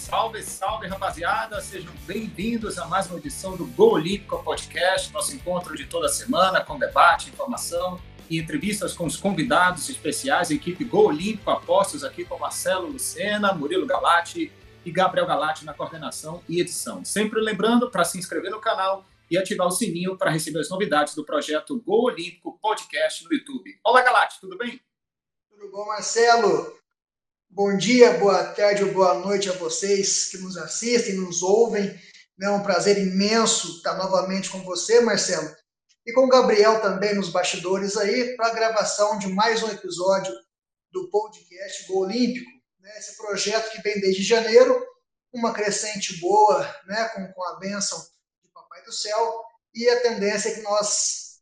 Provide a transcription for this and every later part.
Salve, salve, rapaziada! Sejam bem-vindos a mais uma edição do Gol Olímpico Podcast, nosso encontro de toda semana com debate, informação e entrevistas com os convidados especiais, equipe Gol Olímpico Apostos, aqui com Marcelo Lucena, Murilo Galati e Gabriel Galati na coordenação e edição. Sempre lembrando para se inscrever no canal e ativar o sininho para receber as novidades do projeto Gol Olímpico Podcast no YouTube. Olá, Galati, tudo bem? Tudo bom, Marcelo? Bom dia, boa tarde ou boa noite a vocês que nos assistem, nos ouvem. É um prazer imenso estar novamente com você, Marcelo, e com o Gabriel também nos bastidores aí para a gravação de mais um episódio do podcast Gol Olímpico. Né? Esse projeto que vem desde janeiro, uma crescente boa, né? com, com a bênção de Papai do Céu, e a tendência é que nós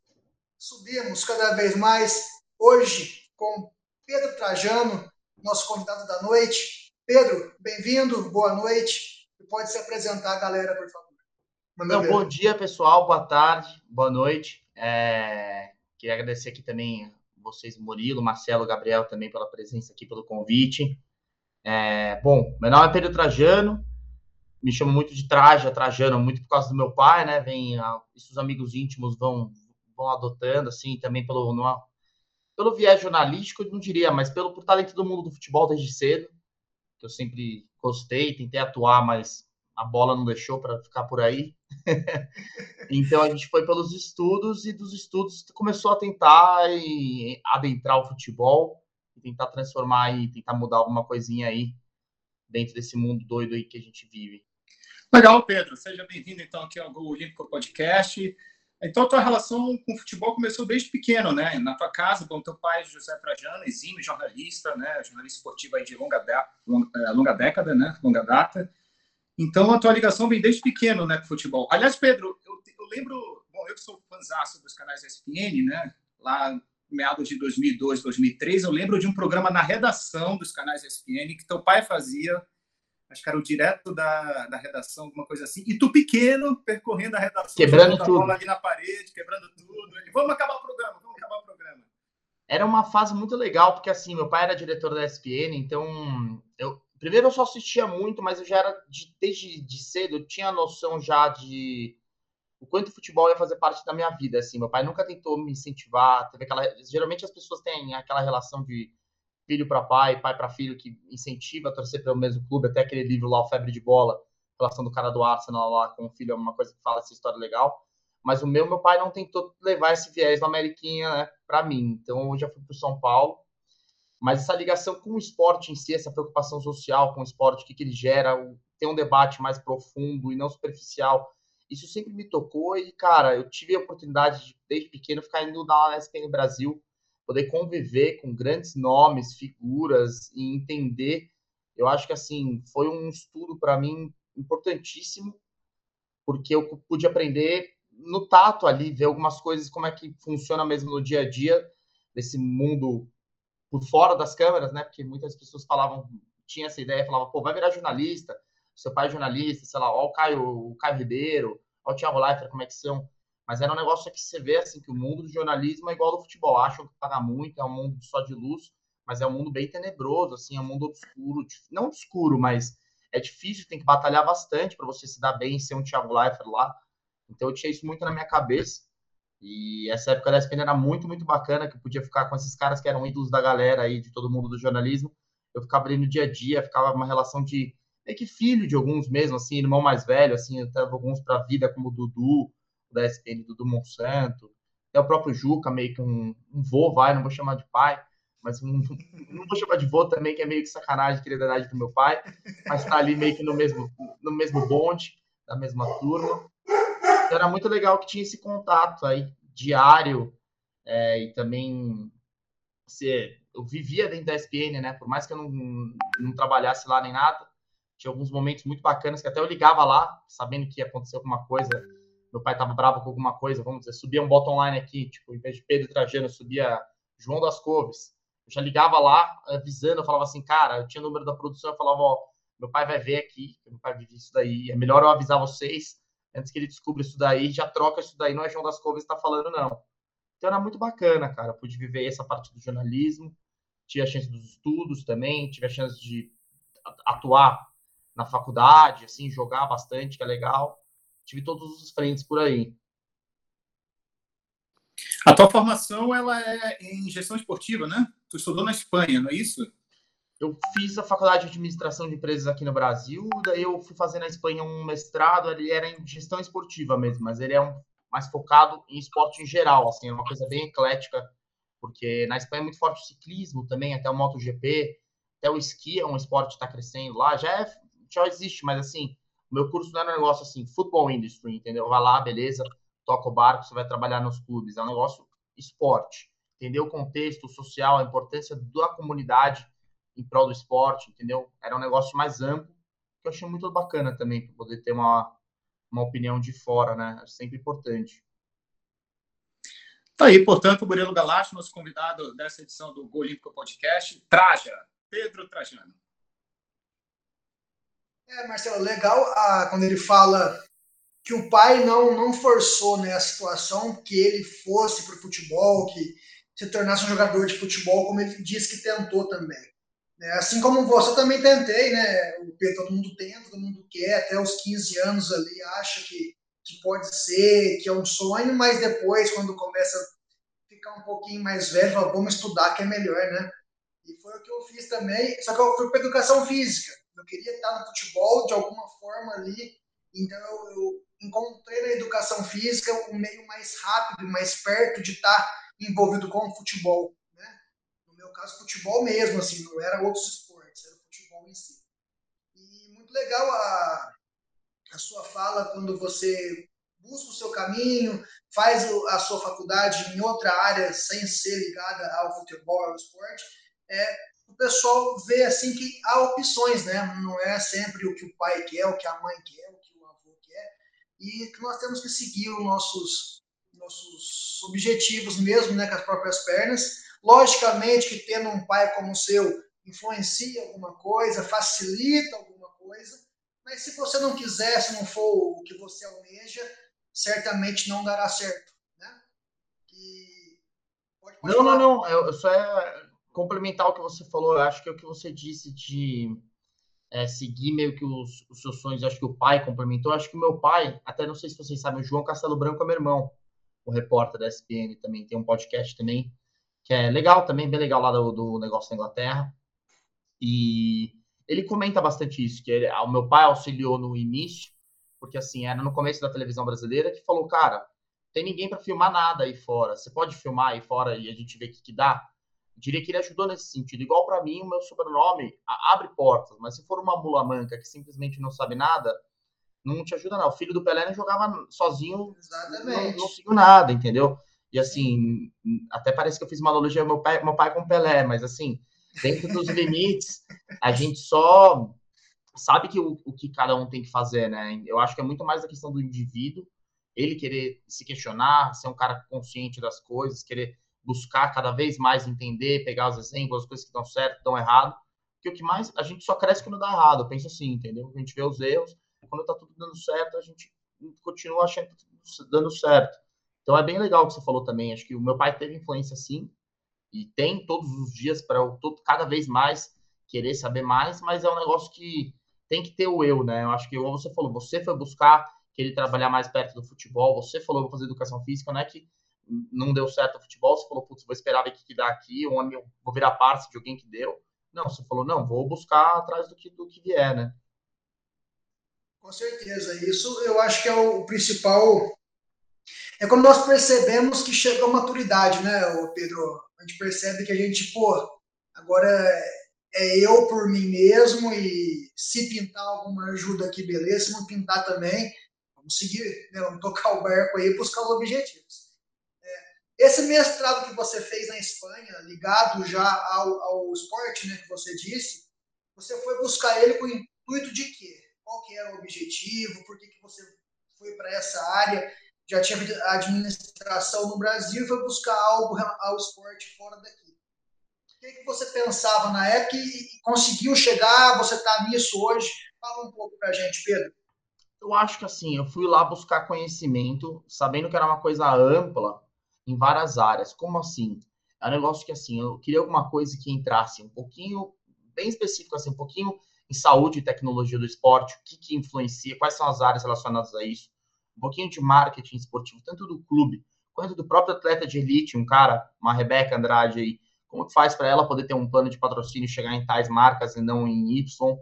subimos cada vez mais. Hoje, com Pedro Trajano, nosso convidado da noite. Pedro, bem-vindo, boa noite. Pode se apresentar, galera, por favor. Então, bom dia, pessoal, boa tarde, boa noite. É... Queria agradecer aqui também vocês, Murilo, Marcelo, Gabriel, também pela presença aqui, pelo convite. É... Bom, meu nome é Pedro Trajano, me chamo muito de Traja, Trajano, muito por causa do meu pai, né? Vem, isso os amigos íntimos vão, vão adotando, assim, também pelo, pelo viés jornalístico, eu não diria, mas pelo por talento do mundo do futebol desde cedo, que eu sempre gostei, tentei atuar, mas a bola não deixou para ficar por aí. então a gente foi pelos estudos e dos estudos começou a tentar e, adentrar o futebol e tentar transformar e tentar mudar alguma coisinha aí dentro desse mundo doido aí que a gente vive. Legal, Pedro. Seja bem-vindo então aqui ao Gol Olímpico Podcast. Então, a tua relação com o futebol começou desde pequeno, né? Na tua casa, com teu pai, José Trajano, exímio jornalista, né? Jornalista esportivo aí de longa, longa, é, longa década, né? Longa data. Então, a tua ligação vem desde pequeno, né, com o futebol. Aliás, Pedro, eu, eu lembro... Bom, eu que sou fãzaço dos canais ESPN, né? Lá meados de 2002, 2003, eu lembro de um programa na redação dos canais ESPN que teu pai fazia acho que era o direto da, da redação, alguma coisa assim, e tu pequeno, percorrendo a redação, quebrando tudo. bola ali na parede, quebrando tudo. Ele, vamos acabar o programa, vamos acabar o programa. Era uma fase muito legal, porque assim, meu pai era diretor da ESPN, então eu primeiro eu só assistia muito, mas eu já era de, desde de cedo, eu tinha noção já de o quanto o futebol ia fazer parte da minha vida, assim. Meu pai nunca tentou me incentivar, teve aquela geralmente as pessoas têm aquela relação de filho para pai, pai para filho, que incentiva a torcer pelo mesmo clube, até aquele livro lá, o Febre de Bola, relação do cara do Arsenal lá com o filho, é uma coisa que fala essa história legal. Mas o meu, meu pai não tentou levar esse viés da Ameriquinha né, para mim. Então eu já fui para São Paulo. Mas essa ligação com o esporte em si, essa preocupação social com o esporte, o que, que ele gera, ter um debate mais profundo e não superficial, isso sempre me tocou. E, cara, eu tive a oportunidade de, desde pequeno, ficar indo na SPN Brasil poder conviver com grandes nomes, figuras e entender. Eu acho que assim foi um estudo para mim importantíssimo, porque eu pude aprender no tato ali, ver algumas coisas, como é que funciona mesmo no dia a dia desse mundo por fora das câmeras, né? Porque muitas pessoas falavam, tinha essa ideia, falavam, pô, vai virar jornalista, seu pai é jornalista, sei lá, ó o Caio, o Caio Ribeiro, ó o Thiago Leifert, como é que são. Mas era um negócio que você vê assim que o mundo do jornalismo é igual ao do futebol. Acham que paga muito, é um mundo só de luz, mas é um mundo bem tenebroso, assim, é um mundo obscuro, não obscuro, mas é difícil, tem que batalhar bastante para você se dar bem e ser um Thiago Leifert lá. Então eu tinha isso muito na minha cabeça. E essa época da ESPN era muito, muito bacana, que eu podia ficar com esses caras que eram ídolos da galera aí, de todo mundo do jornalismo. Eu ficava ali no dia a dia, ficava uma relação de meio que filho de alguns mesmo, assim, irmão mais velho, assim, tava alguns para a vida, como o Dudu, da SPN do, do Monsanto, até o próprio Juca, meio que um, um vô, vai, não vou chamar de pai, mas um, não vou chamar de vô também, que é meio que sacanagem, querer da idade do meu pai, mas tá ali meio que no mesmo, no mesmo bonde, da mesma turma. Então, era muito legal que tinha esse contato aí diário é, e também se, eu vivia dentro da SPN, né? Por mais que eu não, não trabalhasse lá nem nada, tinha alguns momentos muito bacanas que até eu ligava lá, sabendo que ia acontecer alguma coisa meu pai estava bravo com alguma coisa, vamos dizer, subia um bottom line aqui, tipo, em vez de Pedro Trajano, subia João das Couves. Eu já ligava lá, avisando, eu falava assim, cara, eu tinha o número da produção, eu falava, ó, meu pai vai ver aqui, meu pai vive isso daí, é melhor eu avisar vocês antes que ele descubra isso daí, já troca isso daí, não é João das Couves que está falando, não. Então era muito bacana, cara, eu pude viver essa parte do jornalismo, tive a chance dos estudos também, tive a chance de atuar na faculdade, assim, jogar bastante, que é legal. Tive todos os frentes por aí. A tua formação ela é em gestão esportiva, né? Tu estudou na Espanha, não é isso? Eu fiz a faculdade de administração de empresas aqui no Brasil, daí eu fui fazer na Espanha um mestrado, ele era em gestão esportiva mesmo, mas ele é um, mais focado em esporte em geral, assim, é uma coisa bem eclética, porque na Espanha é muito forte o ciclismo também, até o MotoGP, até o esqui é um esporte que está crescendo lá, já, é, já existe, mas assim, o meu curso não é um negócio assim, futebol industry, entendeu? Vai lá, beleza, toca o barco, você vai trabalhar nos clubes, é um negócio esporte, entender o contexto social, a importância da comunidade em prol do esporte, entendeu? Era um negócio mais amplo, que eu achei muito bacana também, para poder ter uma, uma opinião de fora, né? É sempre importante. Tá aí, portanto, o Murilo Galacho, nosso convidado dessa edição do Gol Olímpico Podcast, Traja, Pedro Trajano. É, Marcelo, legal ah, quando ele fala que o pai não, não forçou né, a situação que ele fosse para o futebol, que se tornasse um jogador de futebol, como ele disse que tentou também. É, assim como você também tentei, né? O todo mundo tenta, todo mundo quer, até os 15 anos ali acha que, que pode ser, que é um sonho, mas depois, quando começa a ficar um pouquinho mais velho, fala, vamos estudar que é melhor, né? E foi o que eu fiz também, só que eu fui para educação física. Queria estar no futebol de alguma forma ali, então eu, eu encontrei na educação física o um meio mais rápido, mais perto de estar envolvido com o futebol meu caso, futebol mesmo, assim, não era outros esportes, era futebol em si. E muito legal a, a sua fala quando você busca o seu caminho, faz a sua faculdade em outra área sem ser ligada ao futebol, ao esporte, é, o pessoal vê assim que há opções, né? Não é sempre o que o pai quer, o que a mãe quer, o que o avô quer, e que nós temos que seguir os nossos nossos objetivos mesmo, né, com as próprias pernas, Logicamente que tendo um pai como o seu influencia alguma coisa, facilita alguma coisa, mas se você não quiser, se não for o que você almeja, certamente não dará certo. Né? E... Pode, pode não, falar. não, não, eu só é complementar o que você falou, eu acho que é o que você disse de é, seguir meio que os, os, seus sonhos, acho que o pai complementou, acho que o meu pai, até não sei se vocês sabem, o João Castelo Branco é meu irmão, o repórter da SPN também, tem um podcast também, que é legal também, bem legal lá do, do negócio da Inglaterra. E ele comenta bastante isso, que ele, o meu pai auxiliou no início, porque assim, era no começo da televisão brasileira, que falou, cara, tem ninguém para filmar nada aí fora. Você pode filmar aí fora e a gente vê o que, que dá? Diria que ele ajudou nesse sentido. Igual para mim, o meu sobrenome abre portas, mas se for uma mula manca que simplesmente não sabe nada, não te ajuda não. O filho do Pelé não jogava sozinho, Exatamente. não, não seguiu nada, entendeu? E assim, até parece que eu fiz uma analogia meu pai, meu pai com Pelé, mas assim, dentro dos limites, a gente só sabe que o, o que cada um tem que fazer, né? Eu acho que é muito mais a questão do indivíduo, ele querer se questionar, ser um cara consciente das coisas, querer buscar cada vez mais entender, pegar os exemplos, as coisas que estão certo, estão errado, que o que mais a gente só cresce quando dá errado, eu penso assim, entendeu? A gente vê os erros, quando tá tudo dando certo, a gente continua achando que tá dando certo. Então é bem legal o que você falou também. Acho que o meu pai teve influência sim, e tem todos os dias para eu todo, cada vez mais querer saber mais, mas é um negócio que tem que ter o eu, né? Eu acho que, como você falou, você foi buscar querer trabalhar mais perto do futebol, você falou, vou fazer educação física, não é que não deu certo o futebol, você falou, putz, vou esperar ver o que, dá aqui, ou vou virar parte de alguém que deu. Não, você falou, não, vou buscar atrás do que, do que vier, né? Com certeza, isso eu acho que é o principal é quando nós percebemos que chegou a maturidade, né, Pedro? A gente percebe que a gente, pô, agora é eu por mim mesmo e se pintar alguma ajuda aqui, beleza. Se não pintar também, vamos seguir, né, vamos tocar o barco aí e buscar os objetivos. Esse mestrado que você fez na Espanha, ligado já ao, ao esporte, né, que você disse, você foi buscar ele com o intuito de quê? Qual que era o objetivo? Por que, que você foi para essa área? já tinha administração no Brasil e foi buscar algo ao esporte fora daqui. O que, que você pensava na época e, conseguiu chegar? Você está nisso hoje? Fala um pouco para a gente, Pedro. Eu acho que assim, eu fui lá buscar conhecimento, sabendo que era uma coisa ampla em várias áreas. Como assim? É um negócio que assim, eu queria alguma coisa que entrasse um pouquinho, bem específico, assim, um pouquinho em saúde e tecnologia do esporte, o que, que influencia, quais são as áreas relacionadas a isso, um pouquinho de marketing esportivo, tanto do clube quanto do próprio atleta de elite, um cara, uma Rebeca Andrade aí, como que faz para ela poder ter um plano de patrocínio e chegar em tais marcas e não em Y,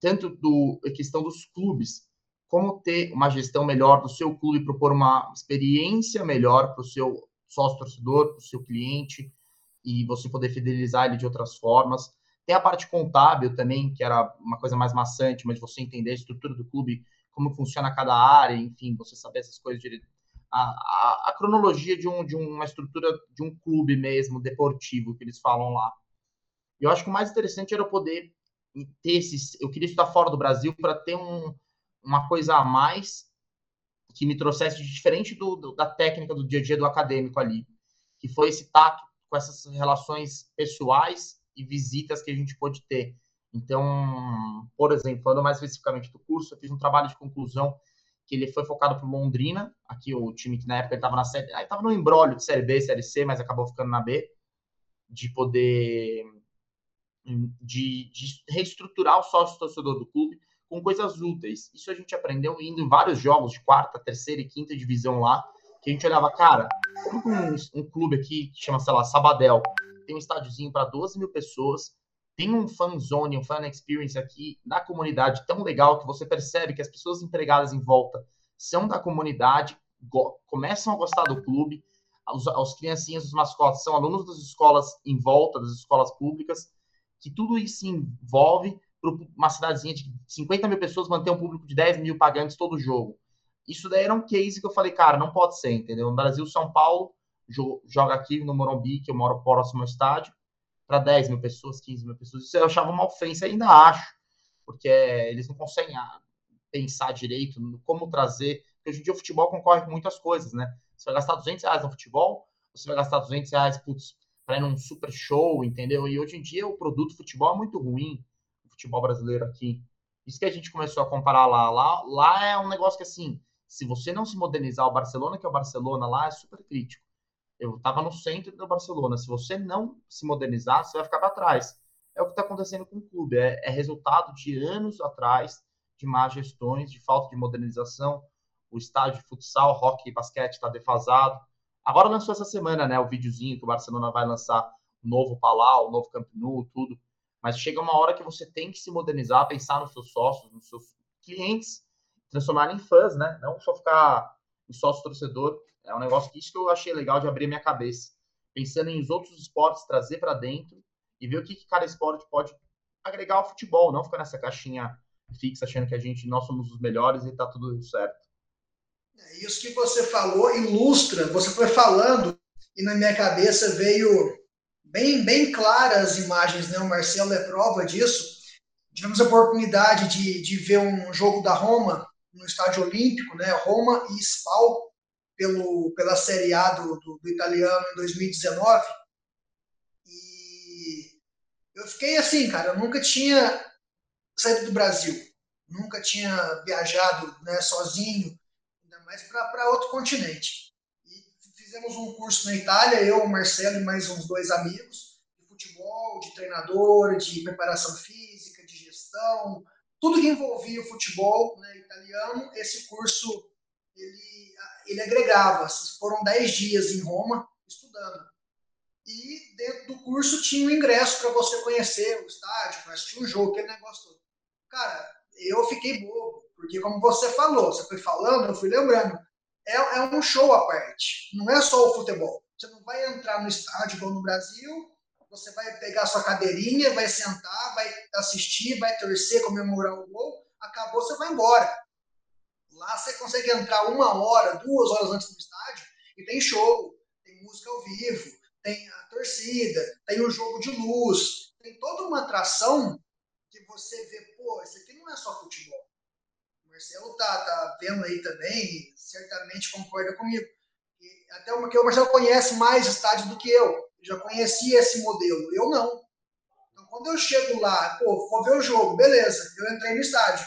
tanto do a questão dos clubes, como ter uma gestão melhor do seu clube, propor uma experiência melhor para o seu sócio torcedor, para o seu cliente, e você poder fidelizar ele de outras formas. Tem a parte contábil também, que era uma coisa mais maçante, mas você entender a estrutura do clube, como funciona cada área, enfim, você saber essas coisas direito. A, a, a, cronologia de, um, de uma estrutura de um clube mesmo, deportivo, que eles falam lá. Eu acho que o mais interessante era poder ter esses. Eu queria estudar fora do Brasil para ter um, uma coisa a mais que me trouxesse diferente do, do, da técnica do dia a dia do acadêmico ali, que foi esse tato com essas relações pessoais e visitas que a gente pôde ter. Então, por exemplo, falando mais especificamente do curso, eu fiz um trabalho de conclusão que ele foi focado para Londrina, aqui o time que na época estava na série, estava no embrólio de série B, série C, mas acabou ficando na B, de poder de, de reestruturar o sócio torcedor do clube com coisas úteis. Isso a gente aprendeu indo em vários jogos de quarta, terceira e quinta divisão lá, que a gente olhava, cara, um, um clube aqui que chama, sei lá, Sabadell, tem um estádiozinho para 12 mil pessoas, tem um fan zone, um fan experience aqui na comunidade tão legal que você percebe que as pessoas empregadas em volta são da comunidade, começam a gostar do clube, os, os criancinhas, os mascotes são alunos das escolas em volta, das escolas públicas, que tudo isso envolve uma cidadezinha de 50 mil pessoas manter um público de 10 mil pagantes todo jogo. Isso daí era um case que eu falei, cara, não pode ser, entendeu? No Brasil, São Paulo joga aqui no Morumbi, que eu moro próximo ao estádio, para 10 mil pessoas, 15 mil pessoas. Isso eu achava uma ofensa, ainda acho, porque eles não conseguem ah, pensar direito como trazer. Porque hoje em dia o futebol concorre com muitas coisas, né? Você vai gastar 200 reais no futebol, você vai gastar 200 reais para ir num super show, entendeu? E hoje em dia o produto futebol é muito ruim futebol brasileiro aqui. Isso que a gente começou a comparar lá. Lá, lá é um negócio que, assim, se você não se modernizar o Barcelona, que é o Barcelona lá, é super crítico. Eu estava no centro do Barcelona. Se você não se modernizar, você vai ficar para trás. É o que está acontecendo com o clube. É, é, resultado de anos atrás de más gestões, de falta de modernização. O estádio de futsal, hockey e basquete está defasado. Agora lançou essa semana, né, o videozinho que o Barcelona vai lançar novo Palau, novo Camp Nou, tudo. Mas chega uma hora que você tem que se modernizar, pensar nos seus sócios, nos seus clientes, transformar em fãs, né? Não só ficar em sócio torcedor. É um negócio que isso que eu achei legal de abrir minha cabeça. Pensando em os outros esportes, trazer para dentro e ver o que, que cada esporte pode agregar ao futebol, não ficar nessa caixinha fixa achando que a gente nós somos os melhores e tá tudo certo. É isso que você falou ilustra, você foi falando e na minha cabeça veio bem, bem claras as imagens, né? O Marcelo é prova disso. Tivemos a oportunidade de, de ver um jogo da Roma no Estádio Olímpico, né? Roma e Spal pelo, pela Série A do, do, do italiano em 2019. E eu fiquei assim, cara, eu nunca tinha saído do Brasil, nunca tinha viajado né, sozinho, ainda mais para outro continente fizemos um curso na Itália, eu, o Marcelo e mais uns dois amigos, de futebol, de treinador, de preparação física, de gestão, tudo que envolvia o futebol né, italiano, esse curso ele, ele agregava. Foram dez dias em Roma estudando. E dentro do curso tinha um ingresso para você conhecer o estádio, para assistir um jogo, aquele negócio todo. Cara, eu fiquei bobo, porque como você falou, você foi falando, eu fui lembrando é, é um show à parte. Não é só o futebol. Você não vai entrar no estádio igual no Brasil, você vai pegar sua cadeirinha, vai sentar, vai assistir, vai torcer, comemorar o gol, acabou, você vai embora. Lá você consegue entrar uma hora, duas horas antes do estádio e tem show, tem música ao vivo, tem a torcida, tem o jogo de luz, tem toda uma atração que você vê, pô, isso aqui não é só futebol. O Marcelo tá, tá vendo aí também, certamente concorda comigo. E até uma que o Marcelo conhece mais estádio do que eu. Já conhecia esse modelo. Eu não. Então, quando eu chego lá, pô, vou ver o jogo, beleza. Eu entrei no estádio.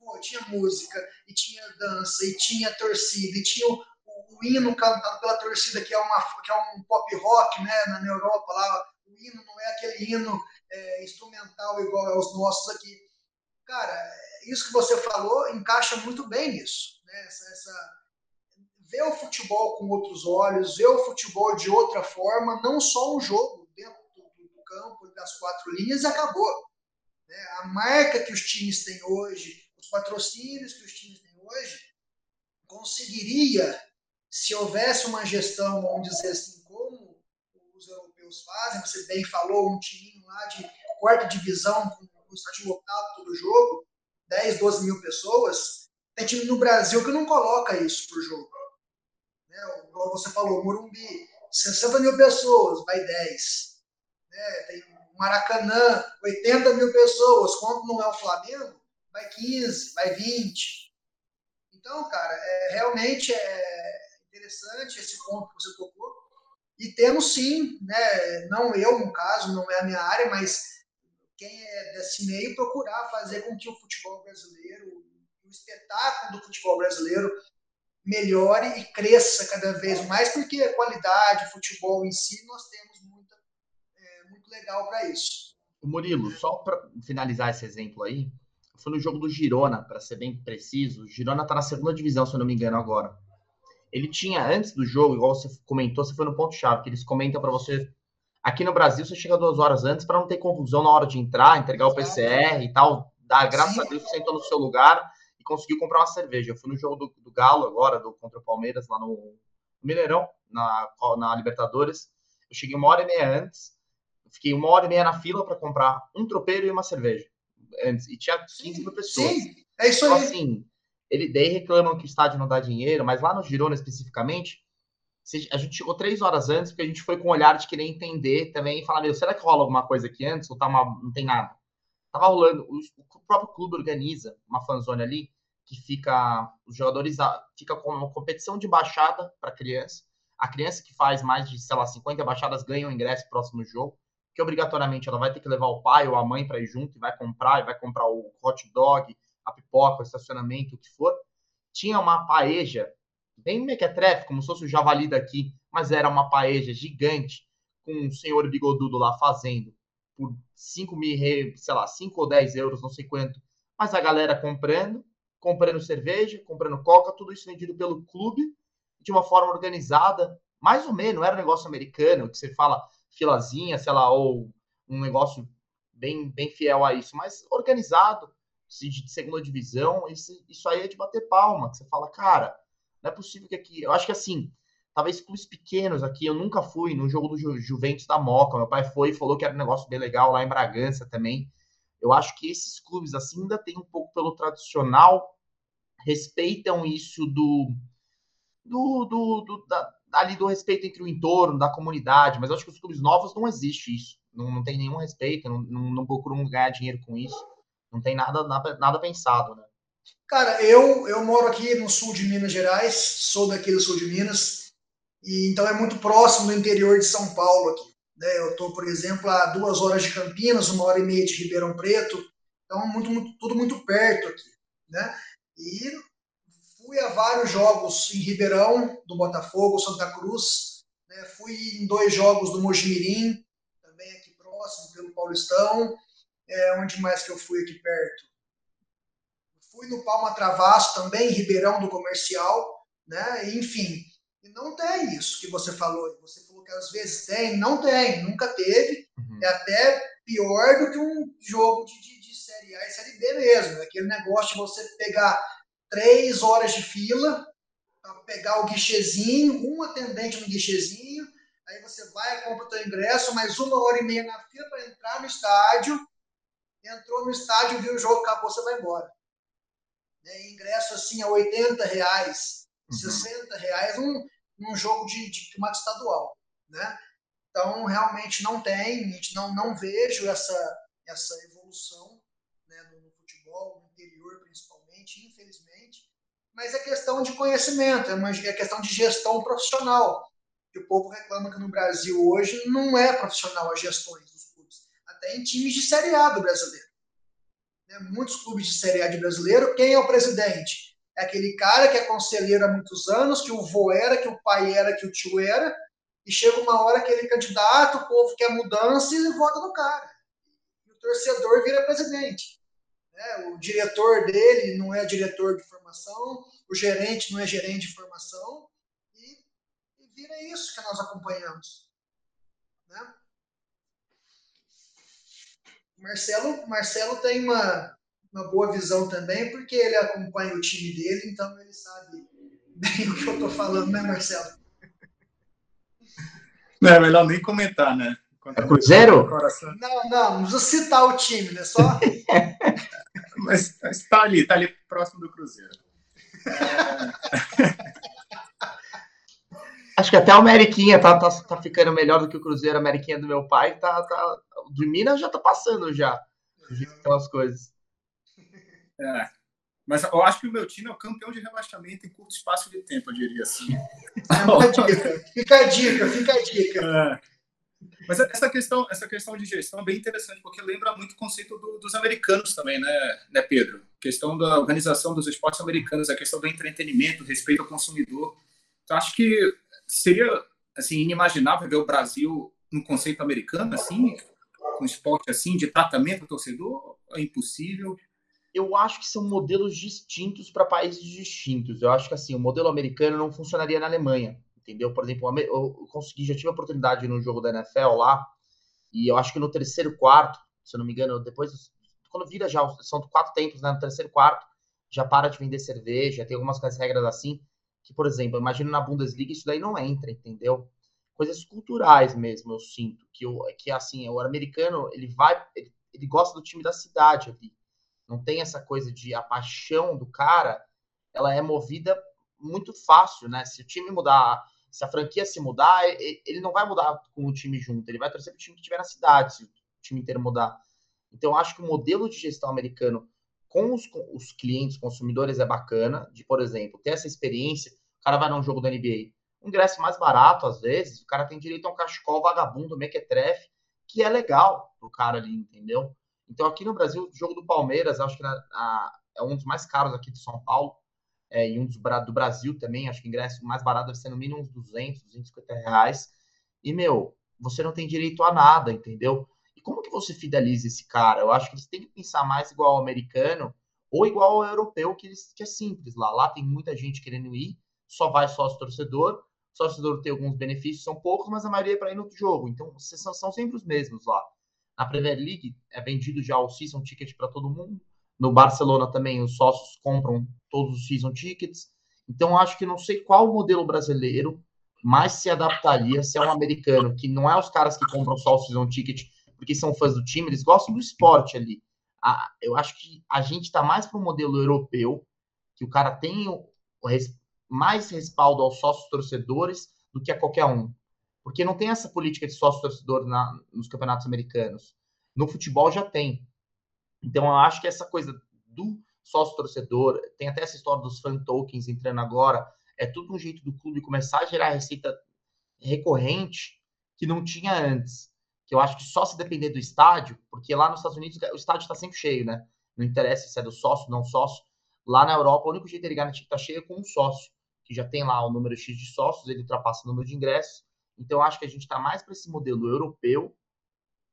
Pô, tinha música, e tinha dança, e tinha torcida, e tinha o, o, o hino cantado pela torcida, que é, uma, que é um pop rock, né, na Europa lá. O hino não é aquele hino é, é, instrumental igual aos nossos aqui. Cara, isso que você falou encaixa muito bem nisso. Né? Essa, essa, ver o futebol com outros olhos, ver o futebol de outra forma, não só um jogo dentro do, do campo, das quatro linhas, e acabou. Né? A marca que os times têm hoje, os patrocínios que os times têm hoje, conseguiria, se houvesse uma gestão, vamos dizer assim, como os europeus fazem, você bem falou, um time lá de quarta divisão, com o estádio lotado todo jogo, 10, 12 mil pessoas, tem time no Brasil que não coloca isso por jogo. Né? Como você falou, Morumbi, 60 mil pessoas, vai 10. Né? Tem Maracanã, 80 mil pessoas, quando não é o Flamengo, vai 15, vai 20. Então, cara, é, realmente é interessante esse ponto que você tocou. E temos sim, né, não eu, no caso, não é a minha área, mas quem é desse meio procurar fazer com que o futebol brasileiro, o espetáculo do futebol brasileiro melhore e cresça cada vez mais, porque a qualidade, o futebol em si, nós temos muita, é, muito legal para isso. Murilo, só para finalizar esse exemplo aí, foi no jogo do Girona, para ser bem preciso. O Girona está na segunda divisão, se eu não me engano, agora. Ele tinha, antes do jogo, igual você comentou, você foi no ponto-chave, que eles comentam para você. Aqui no Brasil, você chega duas horas antes para não ter confusão na hora de entrar, entregar o PCR e tal. Dá, graças Sim. a Deus, você sentou no seu lugar e conseguiu comprar uma cerveja. Eu fui no jogo do, do Galo agora, do contra o Palmeiras, lá no, Mineirão, na, na Libertadores. Eu cheguei uma hora e meia antes, fiquei uma hora e meia na fila para comprar um tropeiro e uma cerveja antes, e tinha 15 mil pessoas. Sim, é isso então, aí. assim, ele, daí reclamam que o estádio não dá dinheiro, mas lá no Girona especificamente, a gente chegou três horas antes, porque a gente foi com o olhar de querer entender também e falar, meu, será que rola alguma coisa aqui antes ou tá uma, não tem nada? Tava rolando, o, o próprio clube organiza uma fanzone ali, que fica, os jogadores, fica com uma competição de baixada para criança, a criança que faz mais de, sei lá, 50 baixadas ganha o um ingresso próximo jogo, que obrigatoriamente ela vai ter que levar o pai ou a mãe para ir junto e vai comprar, e vai comprar o hot dog, a pipoca, o estacionamento, o que for. Tinha uma paeja, bem mequetrefe, como se fosse o javali daqui, mas era uma paeja gigante, com um senhor bigodudo lá fazendo por 5 mil, sei lá, 5 ou 10 euros, não sei quanto. Mas a galera comprando, comprando cerveja, comprando coca, tudo isso vendido pelo clube, de uma forma organizada, mais ou menos, não era um negócio americano, que você fala, filazinha, sei lá, ou um negócio bem, bem fiel a isso, mas organizado, de segunda divisão, isso, isso aí é de bater palma, que você fala, cara, não é possível que aqui, eu acho que assim, talvez clubes pequenos aqui, eu nunca fui no jogo do Ju, Juventus da Moca, meu pai foi e falou que era um negócio bem legal lá em Bragança também, eu acho que esses clubes assim ainda tem um pouco pelo tradicional, respeitam isso do, do, do, do da, ali do respeito entre o entorno, da comunidade, mas acho que os clubes novos não existe isso. Não, não tem nenhum respeito, não, não, não procuram ganhar dinheiro com isso. Não tem nada, nada, nada pensado, né? Cara, eu, eu moro aqui no sul de Minas Gerais, sou daqui do sul de Minas, e então é muito próximo do interior de São Paulo aqui. Né? Eu estou, por exemplo, a duas horas de Campinas, uma hora e meia de Ribeirão Preto, então muito, muito, tudo muito perto aqui. Né? E Fui a vários jogos em Ribeirão, do Botafogo, Santa Cruz. Né? Fui em dois jogos do Mojimirim, também aqui próximo, pelo Paulistão. É, onde mais que eu fui aqui perto? Fui no Palma Travasso também, Ribeirão do Comercial. Né? Enfim, e não tem isso que você falou. Você falou que às vezes tem, não tem, nunca teve. Uhum. É até pior do que um jogo de, de, de Série A e Série B mesmo. É aquele negócio de você pegar três horas de fila para pegar o guichezinho, um atendente no guichezinho, aí você vai, compra o seu ingresso, mais uma hora e meia na fila para entrar no estádio, entrou no estádio, viu o jogo, acabou, você vai embora. É, ingresso assim a 80 reais, uhum. 60 reais, um, um jogo de, de campeonato estadual, né? Então, realmente não tem, a gente não, não vejo essa, essa evolução né, no, no futebol, no interior principalmente, infelizmente mas é questão de conhecimento, é, uma, é questão de gestão profissional. Que o povo reclama que no Brasil hoje não é profissional as gestões dos clubes, até em times de Série A do brasileiro. Né? Muitos clubes de Série A de brasileiro, quem é o presidente? É aquele cara que é conselheiro há muitos anos, que o vô era, que o pai era, que o tio era, e chega uma hora que ele é candidato, o povo quer mudança e vota no cara. torcedor vira presidente. Né? O diretor dele não é diretor de formação, o gerente não é gerente de formação, e, e vira isso que nós acompanhamos. Né? Marcelo, Marcelo tem uma, uma boa visão também, porque ele acompanha o time dele, então ele sabe bem o que eu estou falando, né, Marcelo? Não, é melhor nem comentar, né? É Cruzeiro? Não, não, não precisa citar o time, né? Só. mas está ali, está ali próximo do Cruzeiro. Acho que até o Ameriquinha tá, tá, tá ficando melhor do que o Cruzeiro, a Ameriquinha do meu pai. Tá, tá, do Minas já tá passando já. Aquelas coisas. É. Mas eu acho que o meu time é o campeão de rebaixamento em curto espaço de tempo, eu diria assim. fica a dica, fica a dica. É. Mas essa questão, essa questão de gestão é bem interessante, porque lembra muito o conceito do, dos americanos também, né, né, Pedro? A questão da organização dos esportes americanos, a questão do entretenimento, respeito ao consumidor. Então, acho que seria assim inimaginável ver o Brasil no conceito americano, assim, com esporte assim, de tratamento ao torcedor? É impossível? Eu acho que são modelos distintos para países distintos. Eu acho que assim, o modelo americano não funcionaria na Alemanha, entendeu? Por exemplo, eu consegui, já tive a oportunidade no jogo da NFL lá, e eu acho que no terceiro quarto, se eu não me engano, depois, quando vira já, são quatro tempos, né? No terceiro quarto, já para de vender cerveja, tem algumas regras assim, que, por exemplo, imagino na Bundesliga isso daí não entra, entendeu? Coisas culturais mesmo, eu sinto, que, eu, que assim, o americano, ele vai, ele, ele gosta do time da cidade ali, não tem essa coisa de a paixão do cara, ela é movida muito fácil, né? Se o time mudar, se a franquia se mudar, ele não vai mudar com o time junto, ele vai torcer para o time que estiver na cidade, se o time inteiro mudar. Então, acho que o modelo de gestão americano com os, com os clientes, consumidores, é bacana, de, por exemplo, ter essa experiência, o cara vai num jogo da NBA, um ingresso mais barato, às vezes, o cara tem direito a um cachecol vagabundo, mequetrefe, que é legal pro cara ali, entendeu? Então, aqui no Brasil, o jogo do Palmeiras, acho que na, a, é um dos mais caros aqui de São Paulo, é, e um dos do Brasil também, acho que o ingresso mais barato deve ser no mínimo uns 200, 250 reais. E, meu, você não tem direito a nada, entendeu? E como que você fideliza esse cara? Eu acho que eles têm que pensar mais igual ao americano ou igual ao europeu, que, eles, que é simples lá. Lá tem muita gente querendo ir, só vai sócio torcedor. Sócio torcedor tem alguns benefícios, são poucos, mas a maioria é para ir no jogo. Então, são, são sempre os mesmos lá. Na Premier League é vendido já o season ticket para todo mundo. No Barcelona também os sócios compram todos os season tickets. Então acho que não sei qual modelo brasileiro mais se adaptaria se é um americano, que não é os caras que compram só o season ticket porque são fãs do time, eles gostam do esporte ali. eu acho que a gente está mais para o modelo europeu, que o cara tem o, mais respaldo aos sócios torcedores do que a qualquer um. Porque não tem essa política de sócio torcedor na, nos campeonatos americanos. No futebol já tem. Então eu acho que essa coisa do sócio torcedor, tem até essa história dos fan tokens entrando agora, é tudo um jeito do clube começar a gerar receita recorrente que não tinha antes. Que eu acho que só se depender do estádio, porque lá nos Estados Unidos o estádio está sempre cheio, né? Não interessa se é do sócio, não sócio. Lá na Europa, o único jeito de garantir que está cheio é com um sócio, que já tem lá o número X de sócios, ele ultrapassa o número de ingressos. Então, acho que a gente está mais para esse modelo europeu,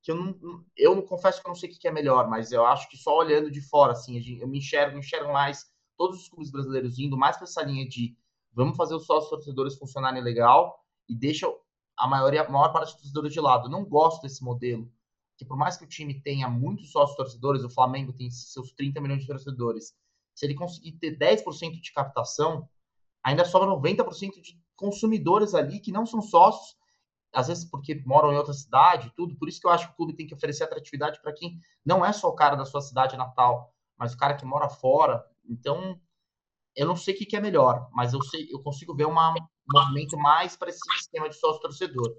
que eu não, eu não confesso que eu não sei o que é melhor, mas eu acho que só olhando de fora, assim, eu me enxergo, enxergo mais todos os clubes brasileiros indo mais para essa linha de vamos fazer os sócios torcedores funcionarem legal e deixa a maioria, a maior parte dos torcedores de lado. Eu não gosto desse modelo, que por mais que o time tenha muitos sócios torcedores, o Flamengo tem seus 30 milhões de torcedores, se ele conseguir ter 10% de captação, ainda sobra 90% de consumidores ali que não são sócios às vezes porque moram em outra cidade, tudo. Por isso que eu acho que o clube tem que oferecer atratividade para quem não é só o cara da sua cidade natal, mas o cara que mora fora. Então, eu não sei o que, é melhor, mas eu sei, eu consigo ver uma, um movimento mais para esse sistema de sócio torcedor.